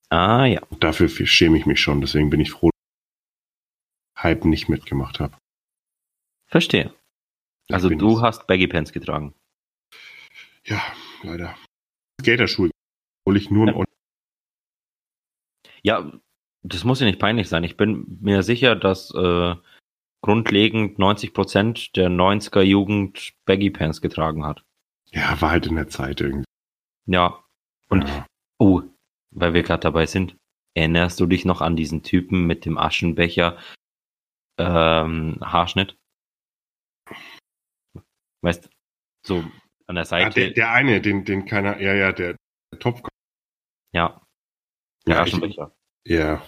Ah ja.
Und dafür schäme ich mich schon, deswegen bin ich froh, dass ich Hype nicht mitgemacht habe.
Verstehe.
Ich
Also du hast Baggy Pants getragen.
Ja, leider. Skaterschuhe, obwohl ich nur ein
Ja. Ja, das muss ja nicht peinlich sein. Ich bin mir sicher, dass äh, grundlegend 90% der 90er Jugend Baggy Pants getragen hat.
Ja, war halt in der Zeit irgendwie.
Ja. Und
ja.
oh, weil wir gerade dabei sind, erinnerst du dich noch an diesen Typen mit dem Aschenbecher ähm, Haarschnitt? Weißt so an der
Ah,
Seite.
der, der eine, den, den keiner, ja, ja, der, der Topf.
ja. Der
Ja, ich,
Aschenbecher.
ja,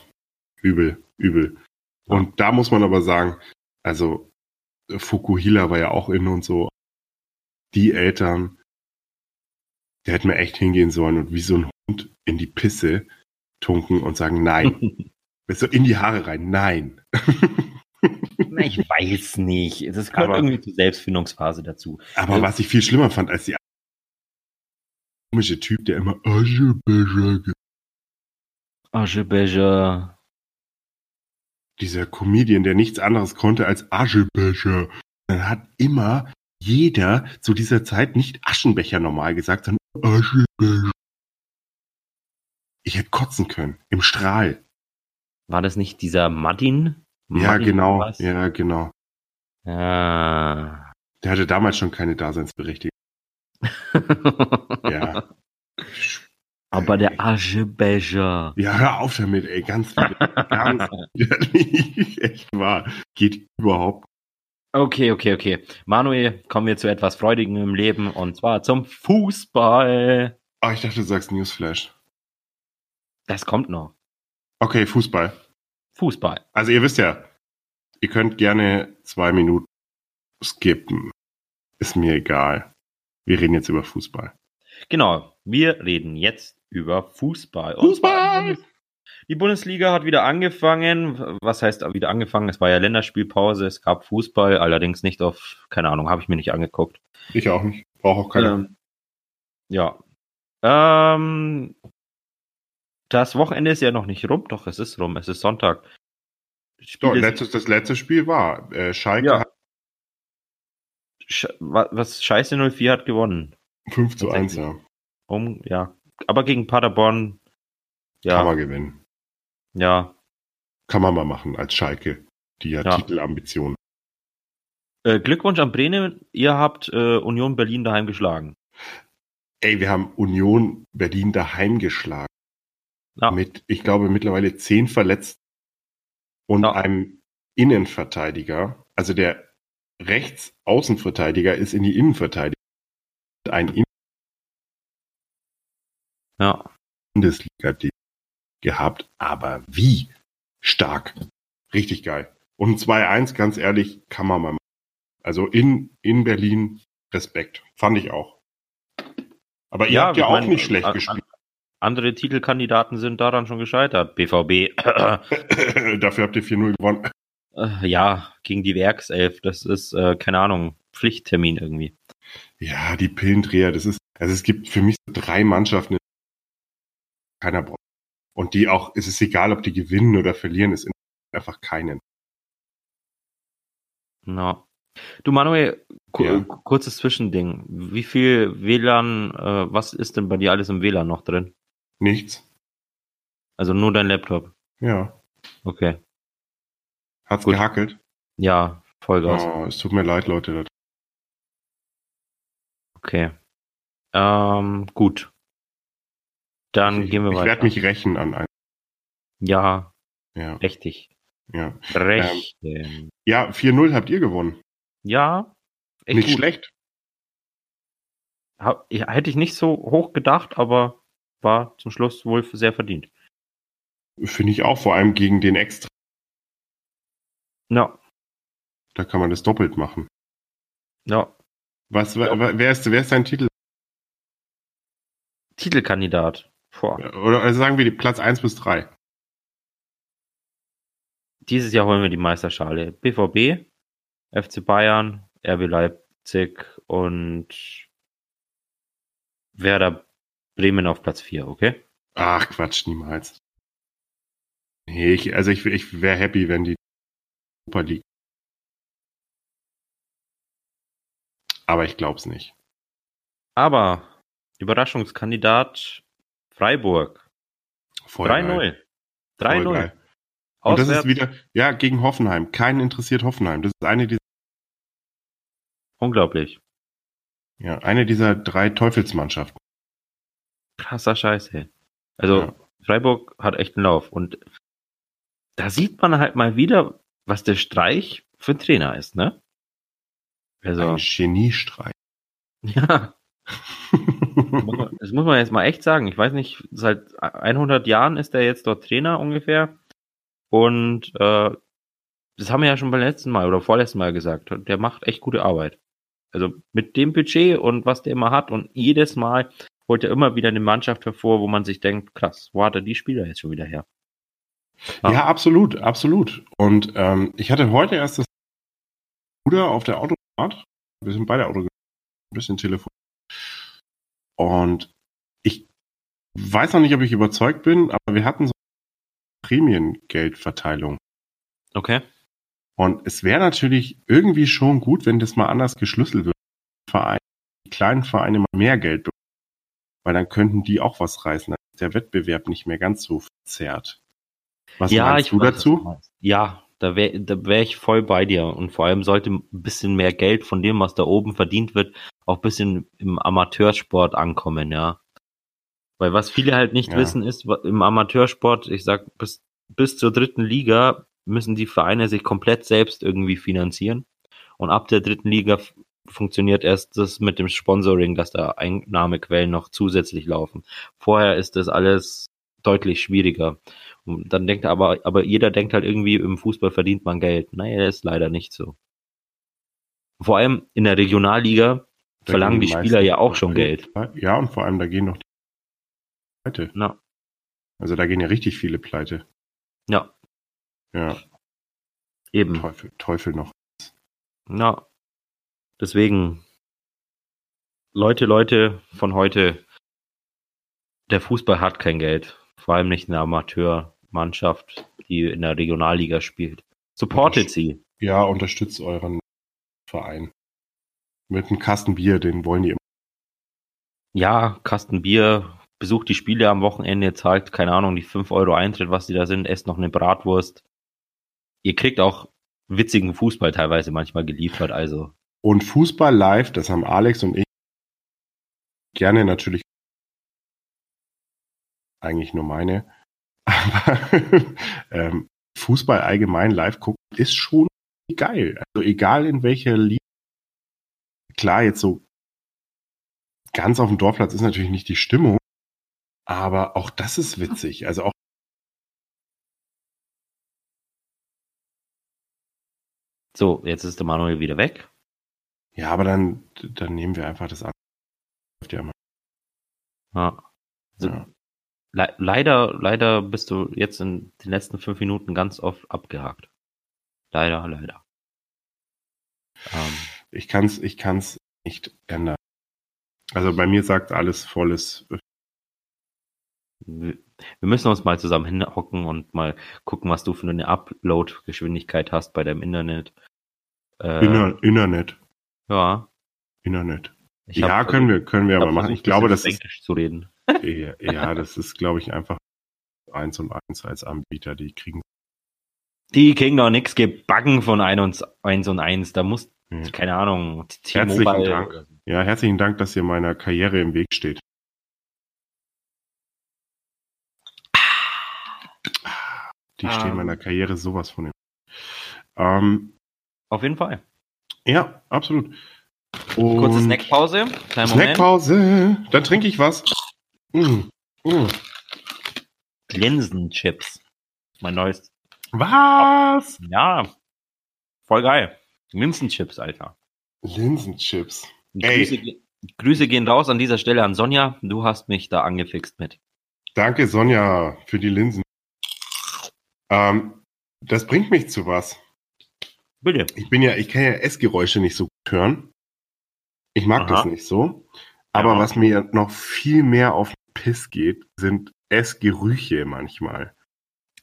übel, übel. Und da muss man aber sagen, also Fukuhila war ja auch in und so. Die Eltern, der hätten mir echt hingehen sollen und wie so ein Hund in die Pisse tunken und sagen, nein. Du, in die Haare rein, nein.
Na, ich weiß nicht. Das gehört
Aber-
irgendwie zur Selbstfindungsphase dazu.
Aber
Ja.
was ich viel schlimmer fand als die komische Typ, der immer Aschebecher,
Aschebecher.
Dieser Comedian, der nichts anderes konnte als Aschebecher. Dann hat immer jeder zu dieser Zeit nicht Aschenbecher normal gesagt, sondern Aschebecher. Ich hätte kotzen können. Im Strahl.
War das nicht dieser Martin?
Ja,
Martin
genau.
was?
Ja, genau.
Ja.
Der hatte damals schon keine Daseinsberechtigung. Ja.
Aber der Aschebecher.
Ja, hör auf damit, ey. Ganz, ganz widerlich. Echt wahr. Geht überhaupt
Okay, okay, okay. Manuel, kommen wir zu etwas Freudigem im Leben und zwar zum Fußball.
Ah, ich dachte, du sagst Newsflash.
Das kommt noch.
Okay, Fußball.
Fußball.
Also ihr wisst ja, ihr könnt gerne zwei Minuten skippen. Ist mir egal. Wir reden jetzt über Fußball.
Genau, wir reden jetzt über Fußball. Zwar die Bundes- Die Bundesliga hat wieder angefangen. Was heißt wieder angefangen? Es war ja Länderspielpause, es gab Fußball, allerdings nicht auf, keine Ahnung, habe ich mir nicht angeguckt.
Ich auch nicht. Brauche auch keine.
Ähm, ja. Ähm, das Wochenende ist ja noch nicht rum, doch es ist rum, es ist Sonntag.
so,
Spiele
letztes, das letzte Spiel war äh, Schalke
Ja.
hat
Sch wa- was Scheiße 04 hat gewonnen.
5 zu 1,
Tatsächlich.
ja.
Um, ja. Aber gegen Paderborn,
Kann
ja,
man gewinnen.
ja.
Kann man mal machen als Schalke. Die ja,
Ja.
Titelambitionen.
Äh, Glückwunsch an Bremen, ihr habt äh, Union Berlin daheim geschlagen.
Ey, wir haben Union Berlin daheim geschlagen.
Ja.
Mit, ich glaube, mittlerweile zehn Verletzten und
Ja.
einem Innenverteidiger. Also der Rechtsaußenverteidiger ist in die Innenverteidigung. Ein In
Ja.
Bundesliga gehabt, aber wie stark. Richtig geil. Und 2-1, ganz ehrlich, kann man mal machen. Also in, in Berlin Respekt. Fand ich auch. Aber ihr
Ja,
habt ja auch
meine,
nicht schlecht
an-
gespielt.
Andere Titelkandidaten sind daran schon gescheitert. BVB,
Dafür habt ihr 4-0 gewonnen.
äh, ja, gegen die Werkself, das ist, äh, keine Ahnung, Pflichttermin irgendwie.
Ja, die Pillendreher, das ist, also es gibt für mich so drei Mannschaften, keiner braucht. Und die auch, es ist egal, ob die gewinnen oder verlieren, es einfach keinen.
Ja. Du Manuel, ku
Ja.
kurzes Zwischending. Wie viel WLAN, äh, was ist denn bei dir alles im WLAN noch drin?
Nichts.
Also nur dein Laptop.
Ja.
Okay.
Hat's
Gut.
gehackelt?
Ja, Vollgas.
Oh, es tut mir leid, Leute.
Okay. Ähm, gut. Dann
ich
gehen wir
ich
weiter.
werde mich rächen an ein.
ja,
Ja,
richtig.
ja.
Rechten.
Ja, 4-0 habt ihr gewonnen.
ja,
Nicht
gut.
schlecht.
Hab, ja, hätte ich nicht so hoch gedacht, aber war zum Schluss wohl sehr verdient.
Finde ich auch, vor allem gegen den Extra.
Ja,
Da kann man das doppelt machen.
ja.
Was, wer, wer, ist, wer ist dein Titel?
Titelkandidat. Boah.
Oder also sagen wir die Platz 1 bis 3.
dieses Jahr holen wir die Meisterschale. BVB, FC Bayern, RB Leipzig und Werder Bremen auf Platz 4, okay?
Ach, Quatsch, niemals. Nee, ich, also ich, ich wäre happy, wenn die Europa League. Aber ich glaub's nicht.
Aber Überraschungskandidat Freiburg.
Voll geil.
3-0.
Voll
3-0.
geil. Und das ist wieder, ja, gegen Hoffenheim. Keinen interessiert Hoffenheim. Das ist eine dieser,
Unglaublich.
ja, eine dieser drei Teufelsmannschaften.
Krasser Scheiße. Also
Ja.
Freiburg hat echt einen Lauf. Und da sieht man halt mal wieder, was der Streich für ein Trainer ist, ne? Also,
Ein Geniestreich.
ja, muss man- das muss man jetzt mal echt sagen. Ich weiß nicht, seit 100 Jahren ist er jetzt dort Trainer ungefähr. Und äh, das haben wir ja schon beim letzten Mal oder vorletzten Mal gesagt. Der macht echt gute Arbeit. Also mit dem Budget und was der immer hat und jedes Mal holt er immer wieder eine Mannschaft hervor, wo man sich denkt, krass, wo hat er die Spieler jetzt schon wieder her? Ja.
Ja, absolut, absolut. Und ähm, ich hatte heute erst das Bruder auf der Autofahrt. Wir sind beide Auto gefahren, ein bisschen Telefon. Und ich weiß noch nicht, ob ich überzeugt bin, aber wir hatten so eine Prämiengeldverteilung.
Okay.
Und es wäre natürlich irgendwie schon gut, wenn das mal anders geschlüsselt wird. Vereine, die kleinen Vereine mal mehr Geld bekommen. Weil dann könnten die auch was reißen. Dann ist der Wettbewerb nicht mehr ganz so verzerrt. Was meinst du dazu?
meinst. Ja, da wäre da wär ich voll bei dir. Und vor allem sollte ein bisschen mehr Geld von dem, was da oben verdient wird, auch ein bisschen im Amateursport ankommen, ja. Weil was viele halt nicht
Ja.
wissen ist, im Amateursport, ich sag, bis, bis zur dritten Liga müssen die Vereine sich komplett selbst irgendwie finanzieren. Und ab der dritten Liga funktioniert erst das mit dem Sponsoring, dass da Einnahmequellen noch zusätzlich laufen. Vorher ist das alles deutlich schwieriger. Und dann denkt aber, aber jeder denkt halt irgendwie, im Fußball verdient man Geld. Naja, das ist leider nicht so. Vor allem in der Regionalliga
Da
verlangen die Spieler ja auch schon Geld.
Ja, und vor allem, da gehen noch die pleite.
Na,
Also da gehen ja richtig viele pleite.
ja,
Ja,
eben.
Teufel, Teufel noch.
Ja. Deswegen, Leute, Leute von heute, der Fußball hat kein Geld. Vor allem nicht eine Amateurmannschaft, die in der Regionalliga spielt. Supportet sie.
Ja, unterstützt euren Verein. Mit einem Kasten Bier, den wollen die immer.
Ja, Kasten Bier, besucht die Spiele am Wochenende, zahlt, keine Ahnung, die 5 Euro Eintritt, was die da sind, esst noch eine Bratwurst. Ihr kriegt auch witzigen Fußball teilweise manchmal geliefert, also.
Und Fußball live, das haben Alex und ich gerne natürlich eigentlich nur meine. Aber ähm, Fußball allgemein live gucken ist schon geil. Also egal in welcher Liga. Klar, jetzt so ganz auf dem Dorfplatz ist natürlich nicht die Stimmung, aber auch das ist witzig. Also auch
So, jetzt ist der Manuel wieder weg.
ja, aber dann dann nehmen wir einfach das an. Ja.
Also,
Ja.
Le leider, leider bist du jetzt in den letzten fünf Minuten ganz oft abgehakt. Leider, leider. Ähm,
Ich kann's, ich kann's nicht ändern. Also bei mir sagt alles volles.
wir müssen uns mal zusammen hinhocken und mal gucken, was du für eine Upload-Geschwindigkeit hast bei deinem Internet. Äh,
Inner, Internet.
Ja.
Internet.
Ich
ja,
hab-
können wir, können wir aber machen. Ich glaube, das ist,
Englisch zu reden.
Ja, das ist, glaube ich, einfach eins und eins als Anbieter. Die kriegen,
Die kriegen doch nix gebacken von 1 und 1 und 1. Da muss,
Ja.
keine Ahnung,
Herzlichen Dank. ja, herzlichen Dank, dass ihr meiner Karriere im Weg steht. Die stehen
Ähm.
meiner Karriere sowas von im ähm,
Auf jeden Fall.
Ja, absolut.
Kurze
Und-
Snackpause. Kleinen Moment.
Snackpause. Dann trinke ich was. Mm. Mm.
Linsenchips. Mein neues.
Was?
Ja. Voll geil. Linsenchips, Alter.
Linsenchips.
Grüße, Grüße gehen raus an dieser Stelle an Sonja. Du hast mich da angefixt mit.
Danke, Sonja, für die Linsen. Ähm, das bringt mich zu was.
Bitte.
Ich bin ja, ich kann ja Essgeräusche nicht so gut hören. Ich mag
Aha.
das nicht so. Aber
Ja.
was mir noch viel mehr auf Piss geht, sind Essgerüche manchmal.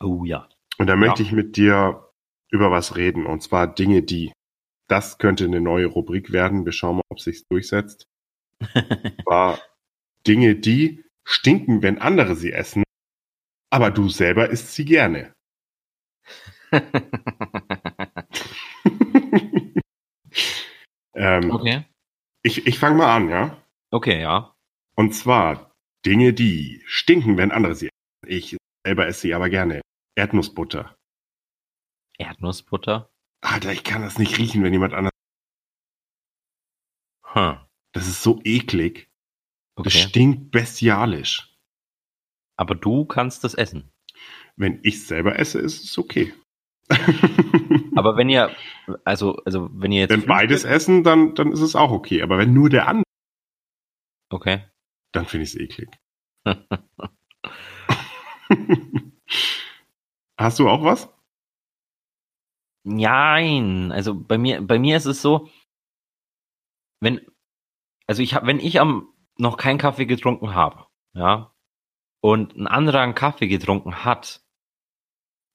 Oh ja.
Und da möchte
Ja.
ich mit dir über was reden. Und zwar Dinge, die. Das könnte eine neue Rubrik werden. Wir schauen mal, ob sich's durchsetzt. War Dinge, die stinken, wenn andere sie essen. Aber du selber isst sie gerne. ähm,
okay.
Ich, ich fange mal an, ja.
Okay, ja.
Und zwar Dinge, die stinken, wenn andere sie essen. Ich selber esse sie aber gerne. Erdnussbutter.
Erdnussbutter.
Alter, ich kann das nicht riechen, wenn jemand anders.
Hm.
Das ist so eklig. Das
Okay.
stinkt bestialisch.
Aber du kannst das essen.
Wenn ich selber esse, ist es okay.
Aber wenn ihr, also, also wenn ihr jetzt.
wenn beides essen, dann, dann ist es auch okay. Aber wenn nur der andere,
Okay.
Dann finde ich es eklig. Hast du auch was?
Nein, also bei mir, bei mir ist es so, wenn, also ich habe, wenn ich am noch keinen Kaffee getrunken habe, ja, und ein anderer einen Kaffee getrunken hat,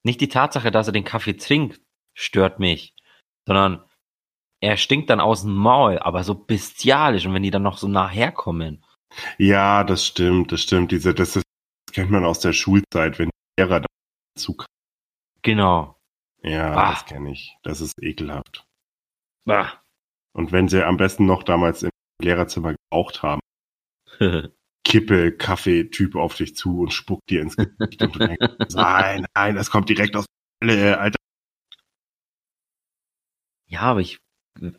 nicht die Tatsache, dass er den Kaffee trinkt, stört mich, sondern er stinkt dann aus dem Maul, aber so bestialisch und wenn die dann noch so nah herkommen,
Ja, das stimmt, das stimmt. Diese, das, ist, das kennt man aus der Schulzeit, wenn die Lehrer da zu
genau.
Ja,
Ah.
das kenne ich. Das ist ekelhaft.
Ah.
Und wenn sie am besten noch damals im Lehrerzimmer geraucht haben, Kippe, Kaffee-Typ auf dich zu und spuckt dir ins Gesicht und du denkst, nein, nein, das kommt direkt aus der Hölle, Alter.
Ja, aber ich,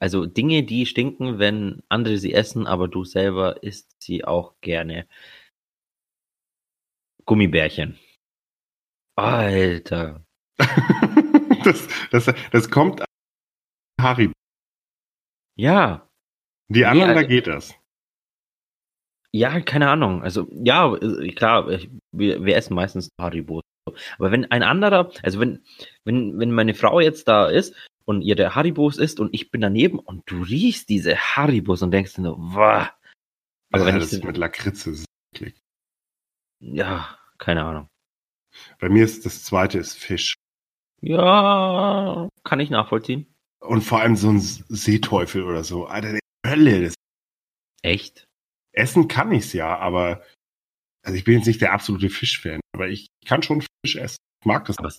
also Dinge, die stinken, wenn andere sie essen, aber du selber isst sie auch gerne. Gummibärchen. Alter.
das, das, das kommt an Haribo.
Ja,
Die anderen,
also-
da geht das.
ja, keine Ahnung. Also, ja, äh, klar, ich, wir, wir essen meistens Haribo. Aber wenn ein anderer, also wenn, wenn, wenn meine Frau jetzt da ist und ihre Haribos isst und ich bin daneben und du riechst diese Haribos und denkst dir nur, wow. Aber wenn
ja,
ich,
das ist mit Lakritze. Das ist eklig.
ja, keine Ahnung.
Bei mir ist das zweite ist Fisch.
Ja, kann ich nachvollziehen.
Und vor allem so ein Seeteufel oder so. Alter, die Hölle. Das
Echt?
Essen kann ich's ja, aber also ich bin jetzt nicht der absolute Fischfan, aber ich kann schon Fisch essen. Ich mag das.
Aber?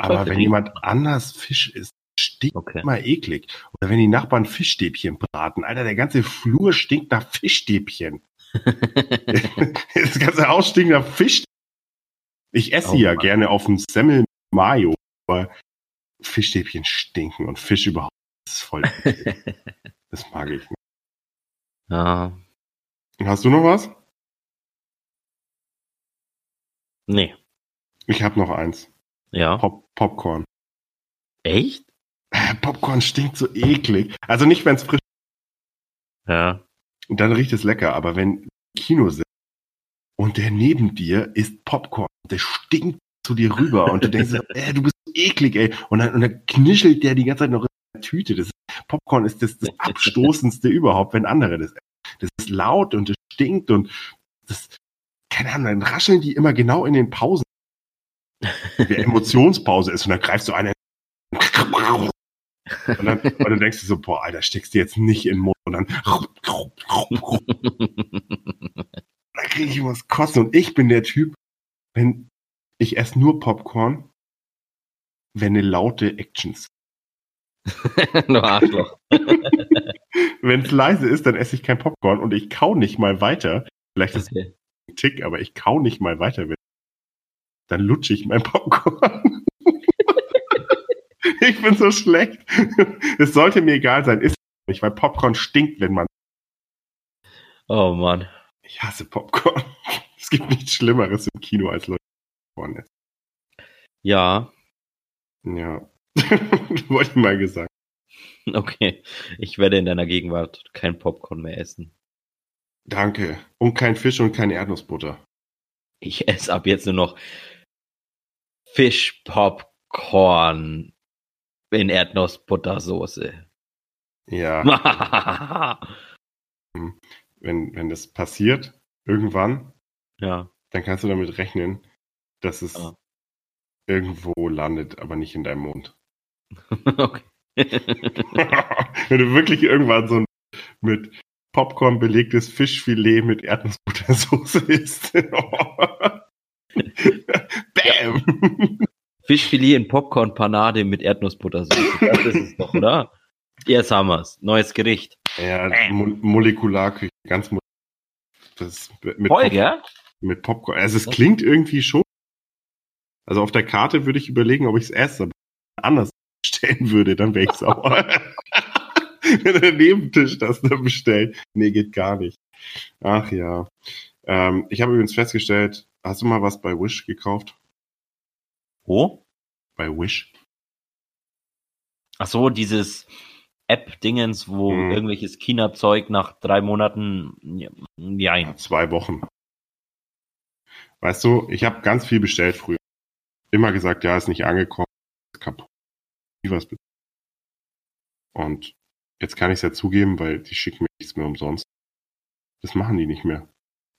Aber wenn jemand anders Fisch isst, stinkt
Okay.
immer eklig. Oder wenn die Nachbarn Fischstäbchen braten. Alter, der ganze Flur stinkt nach Fischstäbchen. das ganze Haus stinkt nach Fisch. Ich esse
Oh
ja
Mann.
gerne auf dem Semmel Mayo, aber Fischstäbchen stinken und Fisch überhaupt. Das ist voll. eklig. das mag ich nicht.
ja,
Hast du noch was?
Nee.
Ich habe noch eins.
Ja.
Pop Popcorn.
Echt?
Popcorn stinkt so eklig. Also nicht, wenn es frisch
Ja.
Und dann riecht es lecker, aber wenn Kino sitzt und der neben dir isst Popcorn, der stinkt zu dir rüber und du denkst, äh, du bist so eklig, ey. Und dann, und dann knischelt der die ganze Zeit noch in der Tüte. Das ist, Popcorn ist das, das Abstoßendste überhaupt, wenn andere das essen. Das ist laut und es stinkt und das, keine Ahnung, dann rascheln die immer genau in den Pausen. Wie Emotionspause ist und dann greifst du eine und dann, und dann denkst du so, boah, Alter, steckst du jetzt nicht in den Mund und dann da kriege ich was kotzen. Und ich bin der Typ, wenn ich esse nur Popcorn, wenn eine laute Actions.
du Arschloch.
Wenn es leise ist, dann esse ich kein Popcorn und ich kau nicht mal weiter. Vielleicht ist
Okay.
Tick, aber ich kau nicht mal weiter. Wenn- Dann lutsche ich mein Popcorn. ich bin so schlecht. Es sollte mir egal sein, ist nicht, weil Popcorn stinkt, wenn man.
Oh Mann.
Ich hasse Popcorn. Es gibt nichts Schlimmeres im Kino als Leute Popcorn essen.
Ja,
Ja. Wollte ich mal gesagt.
okay. Ich werde in deiner Gegenwart kein Popcorn mehr essen.
Danke. Und kein Fisch und keine Erdnussbutter.
Ich esse ab jetzt nur noch Fischpopcorn. Popcorn in Erdnussbuttersoße.
Ja, wenn, wenn das passiert, irgendwann,
ja.
dann kannst du damit rechnen, dass es
Ah.
irgendwo landet, aber nicht in deinem Mund.
okay.
wenn du wirklich irgendwann so ein mit Popcorn belegtes Fischfilet mit Erdnussbuttersoße isst. Bam!
Fischfilet in Popcorn-Panade mit Erdnussbuttersoße. Das ist es doch, oder? Jetzt haben wir's. Neues Gericht.
Ja, Mo Molekularküche, ganz mo das ist mit,
Voll,
Pop
gell?
mit Popcorn. Also es klingt irgendwie schon. Also auf der Karte würde ich überlegen, ob ich es aber anders bestellen würde, dann wäre ich sauer. Wenn der Nebentisch das dann bestellt. Nee, geht gar nicht. Ach ja. Ähm, ich habe übrigens festgestellt, hast du mal was bei Wish gekauft?
Wo?
Bei Wish?
Ach so, dieses App-Dingens, wo
Mhm.
irgendwelches China-Zeug nach drei Monaten. Ja,
Ja, zwei Wochen. Weißt du, ich habe ganz viel bestellt früher. Immer gesagt, ja, ist nicht angekommen, ist kaputt. Nie was be- Und jetzt kann ich es ja zugeben, weil die schicken mir nichts mehr umsonst. Das machen die nicht mehr.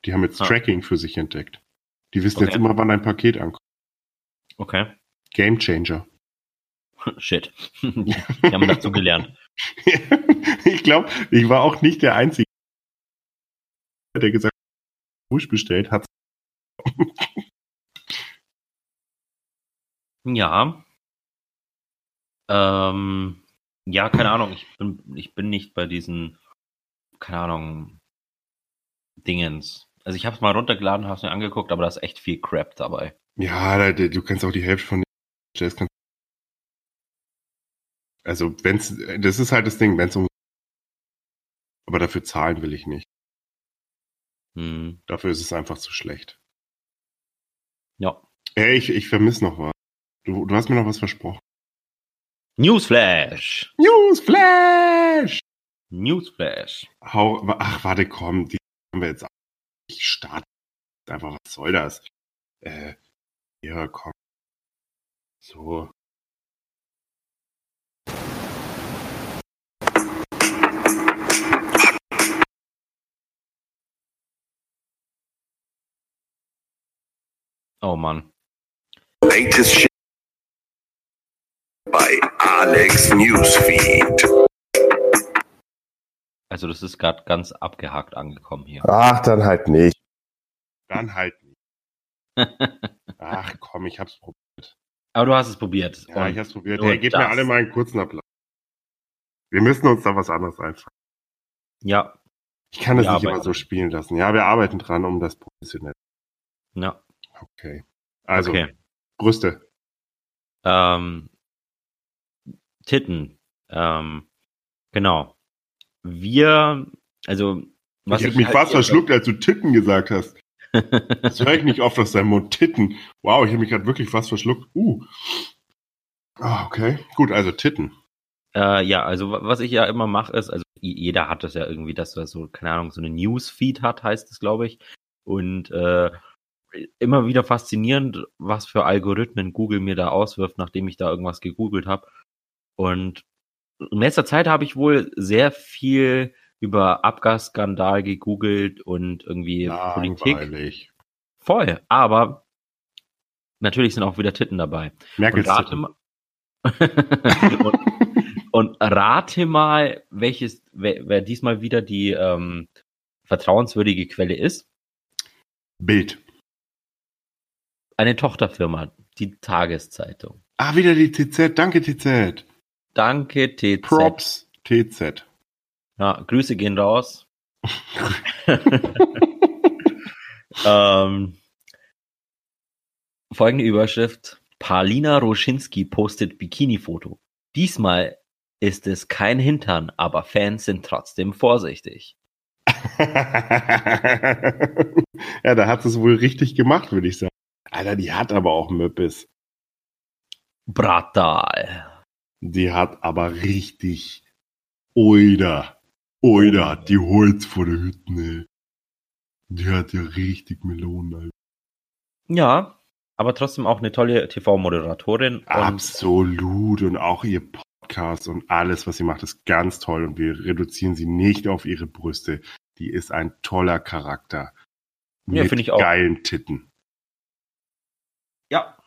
Die haben jetzt
Ah.
Tracking für sich entdeckt. Die wissen jetzt
Okay.
immer, wann ein Paket ankommt.
Okay.
Game Changer.
Shit. Die haben dazu gelernt.
ich glaube, ich war auch nicht der Einzige, der gesagt hat, Wish bestellt hat.
Ja. Ähm, ja, keine Ahnung. Ich bin, ich bin nicht bei diesen, keine Ahnung, Dingens. Also ich habe es mal runtergeladen, habe es mir angeguckt, aber da ist echt viel Crap dabei.
Ja, du kannst auch die Hälfte von den Jazz Also, wenn's, das ist halt das Ding, wenn's um, aber dafür zahlen will ich nicht.
Hm.
Dafür ist es einfach zu schlecht.
Ja.
Ey, ich, ich vermisse noch was. Du, du hast mir noch was versprochen.
Newsflash!
Newsflash!
Newsflash.
Hau, ach, warte, komm, die haben wir jetzt. Ich starte einfach, was soll das? Äh, ja, komm. So.
Oh Mann.
Latest shit bei Alex Newsfeed.
Also das ist gerade ganz abgehakt angekommen hier.
Ach, dann halt nicht. Dann halt nicht. Ach komm, ich hab's probiert.
Aber du hast es probiert.
Ja,
Und-
ich hab's probiert. Hey, gebt mir alle mal einen kurzen Applaus. Wir müssen uns da was anderes einfallen.
ja,
Ich kann das
Wir
nicht immer so spielen lassen. Ja, wir arbeiten dran, um das professionell.
ja,
Okay. Also,
okay.
Brüste.
Ähm, Titten. Ähm, genau. Wir, also was
ich hab mich
halt
fast verschluckt, als du Titten gesagt hast. Das höre ich nicht oft aus deinem Mund. Titten. Wow, ich habe mich gerade wirklich fast verschluckt. Uh. Ah, okay. Gut, also Titten.
Äh, ja, also wa- was ich ja immer mache, ist, also jeder hat das ja irgendwie, dass er so, keine Ahnung, so eine Newsfeed hat, heißt es, glaube ich. Und äh, immer wieder faszinierend, was für Algorithmen Google mir da auswirft, nachdem ich da irgendwas gegoogelt habe. Und in letzter Zeit habe ich wohl sehr viel über Abgasskandal gegoogelt und irgendwie Politik.
Langweilig.
Voll, aber natürlich sind auch wieder Titten dabei.
Merkels
Und und, und rate mal, welches, wer, wer diesmal wieder die ähm, vertrauenswürdige Quelle ist.
Bild.
Eine Tochterfirma, die Tageszeitung.
Ah, wieder die TZ. Danke, TZ.
Danke, TZ.
Props, TZ.
Ja, Grüße gehen raus. ähm, folgende Überschrift. Paulina Roschinski postet Bikini-Foto. Diesmal ist es kein Hintern, aber Fans sind trotzdem vorsichtig.
ja, da hat es wohl richtig gemacht, würde ich sagen. Alter, die hat aber auch Möppes.
Bratal.
Die hat aber richtig Oida. Oida hat die Holz vor der Hütte, ey. Die hat ja richtig Melonen, Alter.
Ja, aber trotzdem auch eine tolle TV-Moderatorin.
Absolut. Und auch ihr Podcast und alles, was sie macht, ist ganz toll. Und wir reduzieren sie nicht auf ihre Brüste. Die ist ein toller Charakter.
Ja, finde ich auch.
geilen Titten.
Ja,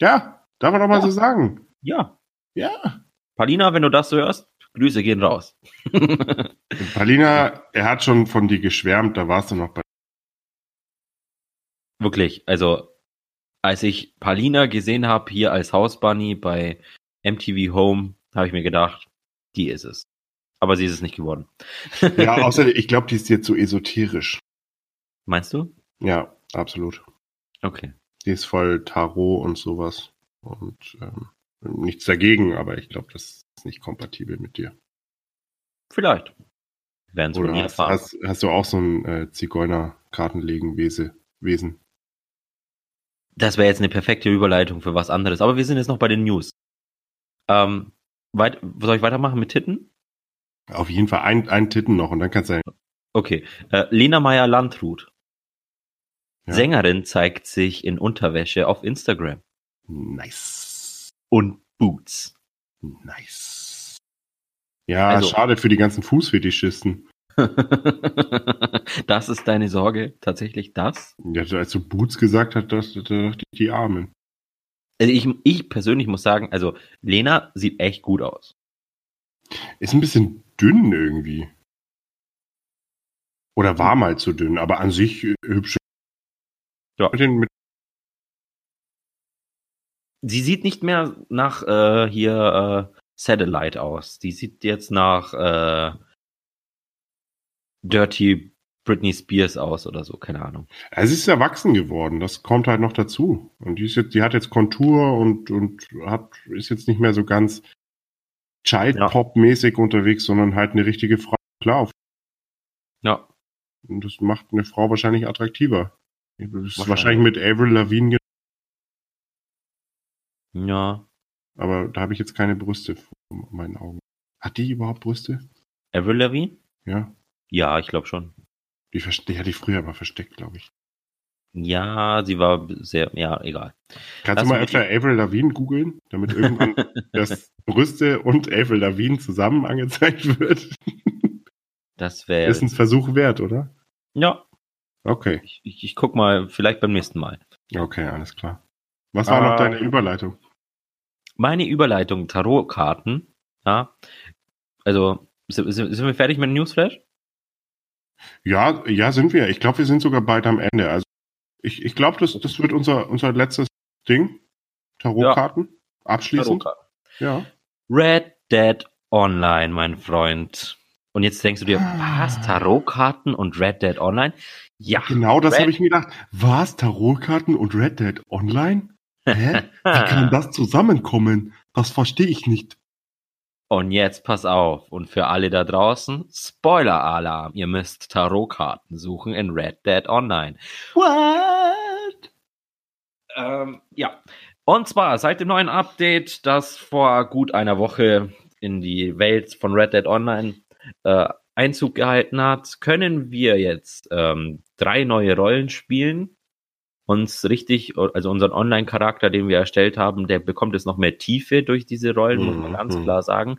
Ja, darf man doch mal
Ja.
so sagen.
ja.
Ja.
Palina, wenn du das so hörst, Grüße gehen raus.
Palina, er hat schon von dir geschwärmt, da warst du noch bei.
Wirklich, also als ich Palina gesehen habe hier als Hausbunny bei MTV Home, habe ich mir gedacht, die ist es. Aber sie ist es nicht geworden.
Ja, außerdem, ich glaube, die ist jetzt so esoterisch.
Meinst du?
Ja, absolut.
Okay.
Die ist voll Tarot und sowas. Und ähm, nichts dagegen, aber ich glaube, das ist nicht kompatibel mit dir.
Vielleicht. Werden ihr
hast,
erfahren.
hast, hast du auch so ein äh, Zigeuner-Kartenlegen-Wesen? Wesen?
Das wäre jetzt eine perfekte Überleitung für was anderes. Aber wir sind jetzt noch bei den News. Ähm, weit, soll ich weitermachen mit Titten?
Auf jeden Fall ein, ein Titten noch und dann kannst du.
Okay. Äh, Lena Meyer-Landrut.
Ja.
Sängerin zeigt sich in Unterwäsche auf Instagram.
Nice.
Und Boots.
Nice. Ja,
Also-
schade für die ganzen Fußfetischisten.
das ist deine Sorge, tatsächlich das?
Ja, als du Boots gesagt hast, das, das, das die Armen.
Also ich, ich persönlich muss sagen, also Lena sieht echt gut aus.
Ist ein bisschen dünn irgendwie. Oder war mal zu dünn, aber an sich äh, hübsch.
Ja.
Mit den, mit,
Sie sieht nicht mehr nach äh, hier äh, Satellite aus. Die sieht jetzt nach äh, Dirty Britney Spears aus oder so, keine Ahnung.
also sie ist erwachsen geworden, das kommt halt noch dazu. Und die, ist jetzt, die hat jetzt Kontur und, und hat, ist jetzt nicht mehr so ganz Child-Pop-mäßig unterwegs, sondern halt eine richtige Frau. Klar,
Ja,
und das macht eine Frau wahrscheinlich attraktiver. Das ist
Wahrscheinlich.
wahrscheinlich mit Avril Lavigne,
ja.
aber da habe ich jetzt keine Brüste vor meinen Augen. Hat die überhaupt Brüste?
Avril Lavigne?
Ja.
Ja, ich glaube schon.
Die, die hatte ich früher aber versteckt, glaube ich.
Ja, sie war sehr, ja, egal.
Kannst
Hast
du mal öfter Avril Lavigne googeln, damit irgendwann das Brüste und Avril Lavigne zusammen angezeigt wird?
Das wäre.
Ist ein Versuch wert, oder?
Ja,
Okay.
ich, ich, ich guck mal, vielleicht beim nächsten Mal.
Okay, alles klar. Was war noch
Ah.
deine Überleitung?
Meine Überleitung, Tarotkarten, ja. Also, sind, sind wir fertig mit dem Newsflash?
Ja, ja, sind wir. Ich glaube, wir sind sogar bald am Ende. Also ich, ich glaube, das, das wird unser, unser letztes Ding. Tarotkarten. Abschließend.
Tarotkarten.
Ja.
Red Dead Online, mein Freund. Und jetzt denkst du dir,
Ah.
was? Tarotkarten und Red Dead Online? Ja.
Genau das habe ich mir gedacht. Was? Tarotkarten und Red Dead Online? Hä? Wie kann das zusammenkommen? Das verstehe ich nicht.
Und jetzt pass auf. Und für alle da draußen, Spoiler-Alarm. Ihr müsst Tarotkarten suchen in Red Dead Online. What? Ähm, ja. Und zwar seit dem neuen Update, das vor gut einer Woche in die Welt von Red Dead Online äh, Einzug gehalten hat, können wir jetzt ähm, drei neue Rollen spielen. Uns richtig, also unseren Online-Charakter, den wir erstellt haben, der bekommt jetzt noch mehr Tiefe durch diese Rollen, muss man
Mhm,
ganz klar sagen.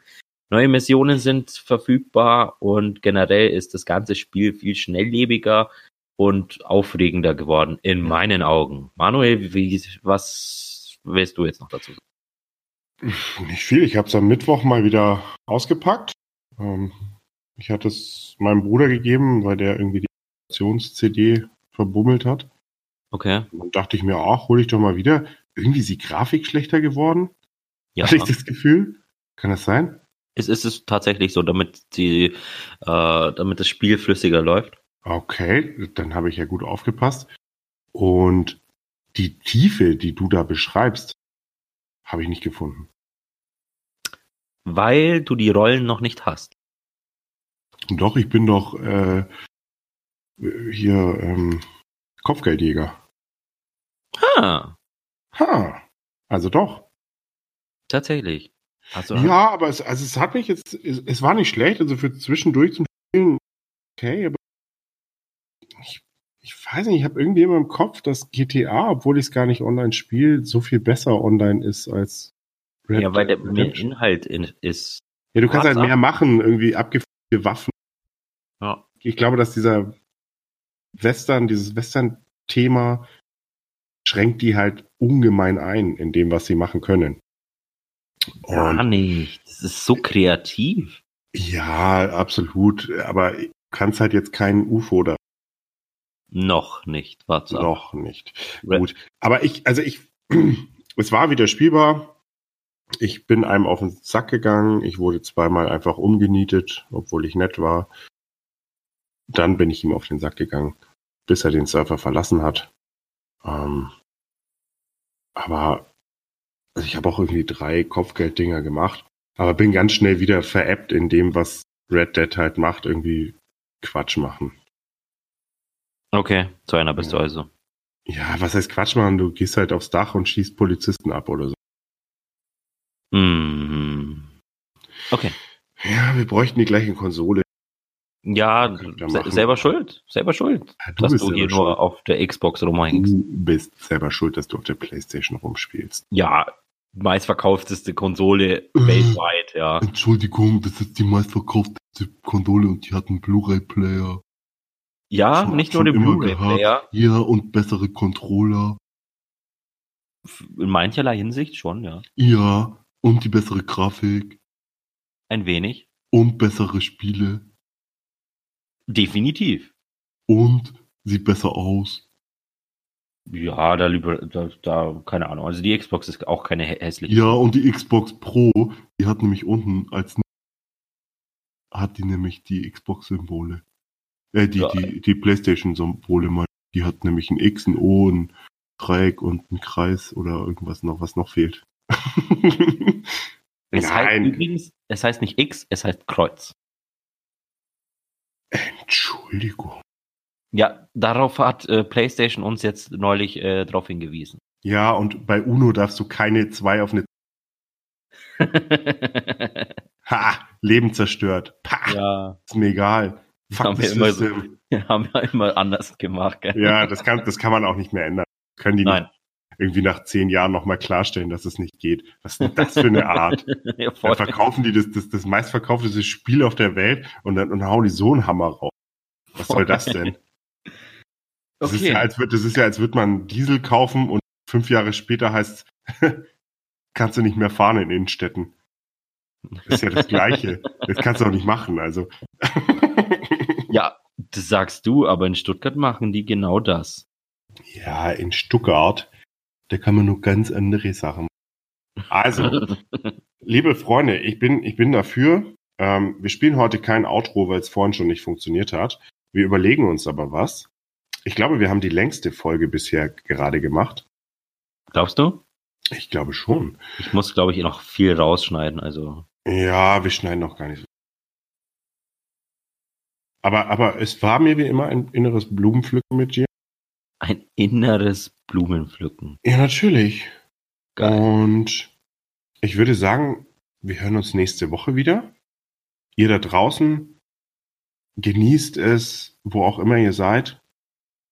Neue Missionen sind verfügbar und generell ist das ganze Spiel viel schnelllebiger und aufregender geworden, in meinen Augen. Manuel, wie, was willst du jetzt noch dazu sagen?
Nicht viel. Ich habe es am Mittwoch mal wieder ausgepackt. Ähm, ich hatte es meinem Bruder gegeben, weil der irgendwie die Aktions-CD verbummelt hat.
Okay.
Und dachte ich mir, ach, hole ich doch mal wieder. Irgendwie ist die Grafik schlechter geworden.
Ja,
Hatte ich das Gefühl? Kann das sein?
es ist es tatsächlich so, damit die, äh, damit das Spiel flüssiger läuft.
Okay, dann habe ich ja gut aufgepasst. Und die Tiefe, die du da beschreibst, habe ich nicht gefunden.
Weil du die Rollen noch nicht hast.
Doch, ich bin doch äh, hier ähm, Kopfgeldjäger.
Ah,
Ha, also doch.
tatsächlich. Also,
Ja, aber es, also es hat mich jetzt, es, es war nicht schlecht, also für zwischendurch zum Spielen okay, aber ich ich weiß nicht, ich habe irgendwie immer im Kopf, dass GTA, obwohl ich es gar nicht online spiele, so viel besser online ist als Red
ja, weil der
Dead
mehr. Inhalt in, ist.
Ja, du kannst halt mehr machen, irgendwie abgeführte Waffen.
Ja.
Ich glaube, dass dieser Western, dieses Western-Thema schränkt die halt ungemein ein in dem, was sie machen können.
Gar
Und
nicht. Das ist so kreativ.
ja, absolut. Aber du kannst halt jetzt kein UFO da
Noch nicht. Warte. ab.
noch nicht.
Red-
Gut. Aber ich, also ich, es war wieder spielbar. Ich bin einem auf den Sack gegangen. Ich wurde zweimal einfach umgenietet, obwohl ich nett war. Dann bin ich ihm auf den Sack gegangen, bis er den Server verlassen hat. Ähm, aber also ich habe auch irgendwie drei Kopfgelddinger gemacht, aber bin ganz schnell wieder veräppt in dem, was Red Dead halt macht, irgendwie Quatsch machen.
Okay, zu einer bist
Ja.
du also.
Ja, was heißt Quatsch machen? Du gehst halt aufs Dach und schießt Polizisten ab oder so.
Mhm. Okay.
Ja, wir bräuchten die gleiche Konsole.
Ja, se selber schuld. Selber schuld.
Ja,
dass du hier
selber
nur
schuld.
auf der Xbox rumhängst.
Du bist selber schuld, dass du auf der Playstation rumspielst.
Ja, meistverkaufteste Konsole
Äh.
weltweit, ja.
Entschuldigung, das ist die meistverkaufteste Konsole und die hat einen Blu-ray-Player.
Ja,
Schon-
nicht nur den Blu-ray-Player.
Ja, und bessere Controller.
In mancherlei Hinsicht schon, ja.
Ja, und die bessere Grafik.
Ein wenig.
Und bessere Spiele.
Definitiv.
Und sieht besser aus.
Ja, da lieber, da, da, keine Ahnung. Also die Xbox ist auch keine hä- hässliche.
Ja, und die Xbox Pro, die hat nämlich unten als hat die nämlich die Xbox-Symbole. Äh, die,
Ja.
die, die Playstation-Symbole mal. Die hat nämlich ein X, ein O, ein Dreieck und ein Kreis oder irgendwas noch, was noch fehlt.
Es heißt
Nein.
übrigens, es heißt nicht X, es heißt Kreuz.
Entschuldigung.
Ja, darauf hat äh, PlayStation uns jetzt neulich äh, darauf hingewiesen.
Ja, und bei Uno darfst du keine zwei auf eine Ha, Leben zerstört. Pah,
ja,
ist mir egal. Fuck
haben wir immer so-
system.
haben wir immer anders gemacht. Gell?
Ja, das kann, das kann man auch nicht mehr ändern. Können die
Nein.
nicht irgendwie nach zehn Jahren nochmal klarstellen, dass es nicht geht. Was ist denn das für eine Art?
ja,
Dann verkaufen die das, das, das meistverkaufteste Spiel auf der Welt und dann und hauen die so einen Hammer raus. Was soll das denn? Das, ist
Okay.
ja, als wird, das ist ja, als würde man Diesel kaufen und fünf Jahre später heißt kannst du nicht mehr fahren in Innenstädten. Das ist ja das Gleiche. Das kannst du auch nicht machen. Also
Ja, das sagst du, aber in Stuttgart machen die genau das.
ja, in Stuttgart, da kann man nur ganz andere Sachen. machen. Also, liebe Freunde, ich bin, ich bin dafür. Ähm, wir spielen heute kein Outro, weil es vorhin schon nicht funktioniert hat. Wir überlegen uns aber was. Ich glaube, wir haben die längste Folge bisher gerade gemacht.
Glaubst du?
Ich glaube schon.
Ich muss, glaube ich, noch viel rausschneiden. Also
Ja, wir schneiden noch gar nicht so. Aber, aber es war mir wie immer ein inneres Blumenpflücken mit dir.
Ein inneres Blumenpflücken.
Ja, natürlich.
Geil.
Und ich würde sagen, wir hören uns nächste Woche wieder. Ihr da draußen genießt es, wo auch immer ihr seid.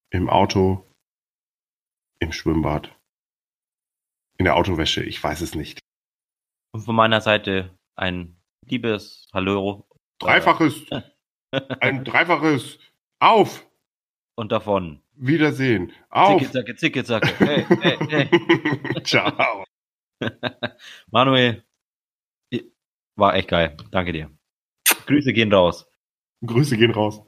Im Auto, im Schwimmbad, in der Autowäsche, ich weiß es nicht.
Und von meiner Seite ein liebes Hallo.
Dreifaches, ein dreifaches Auf,
Und davon.
Wiedersehen, auf.
Zicke, zacke, zicke, zacke. Hey, hey, hey.
Ciao.
Manuel, war echt geil. Danke dir. Grüße gehen raus.
Grüße gehen raus.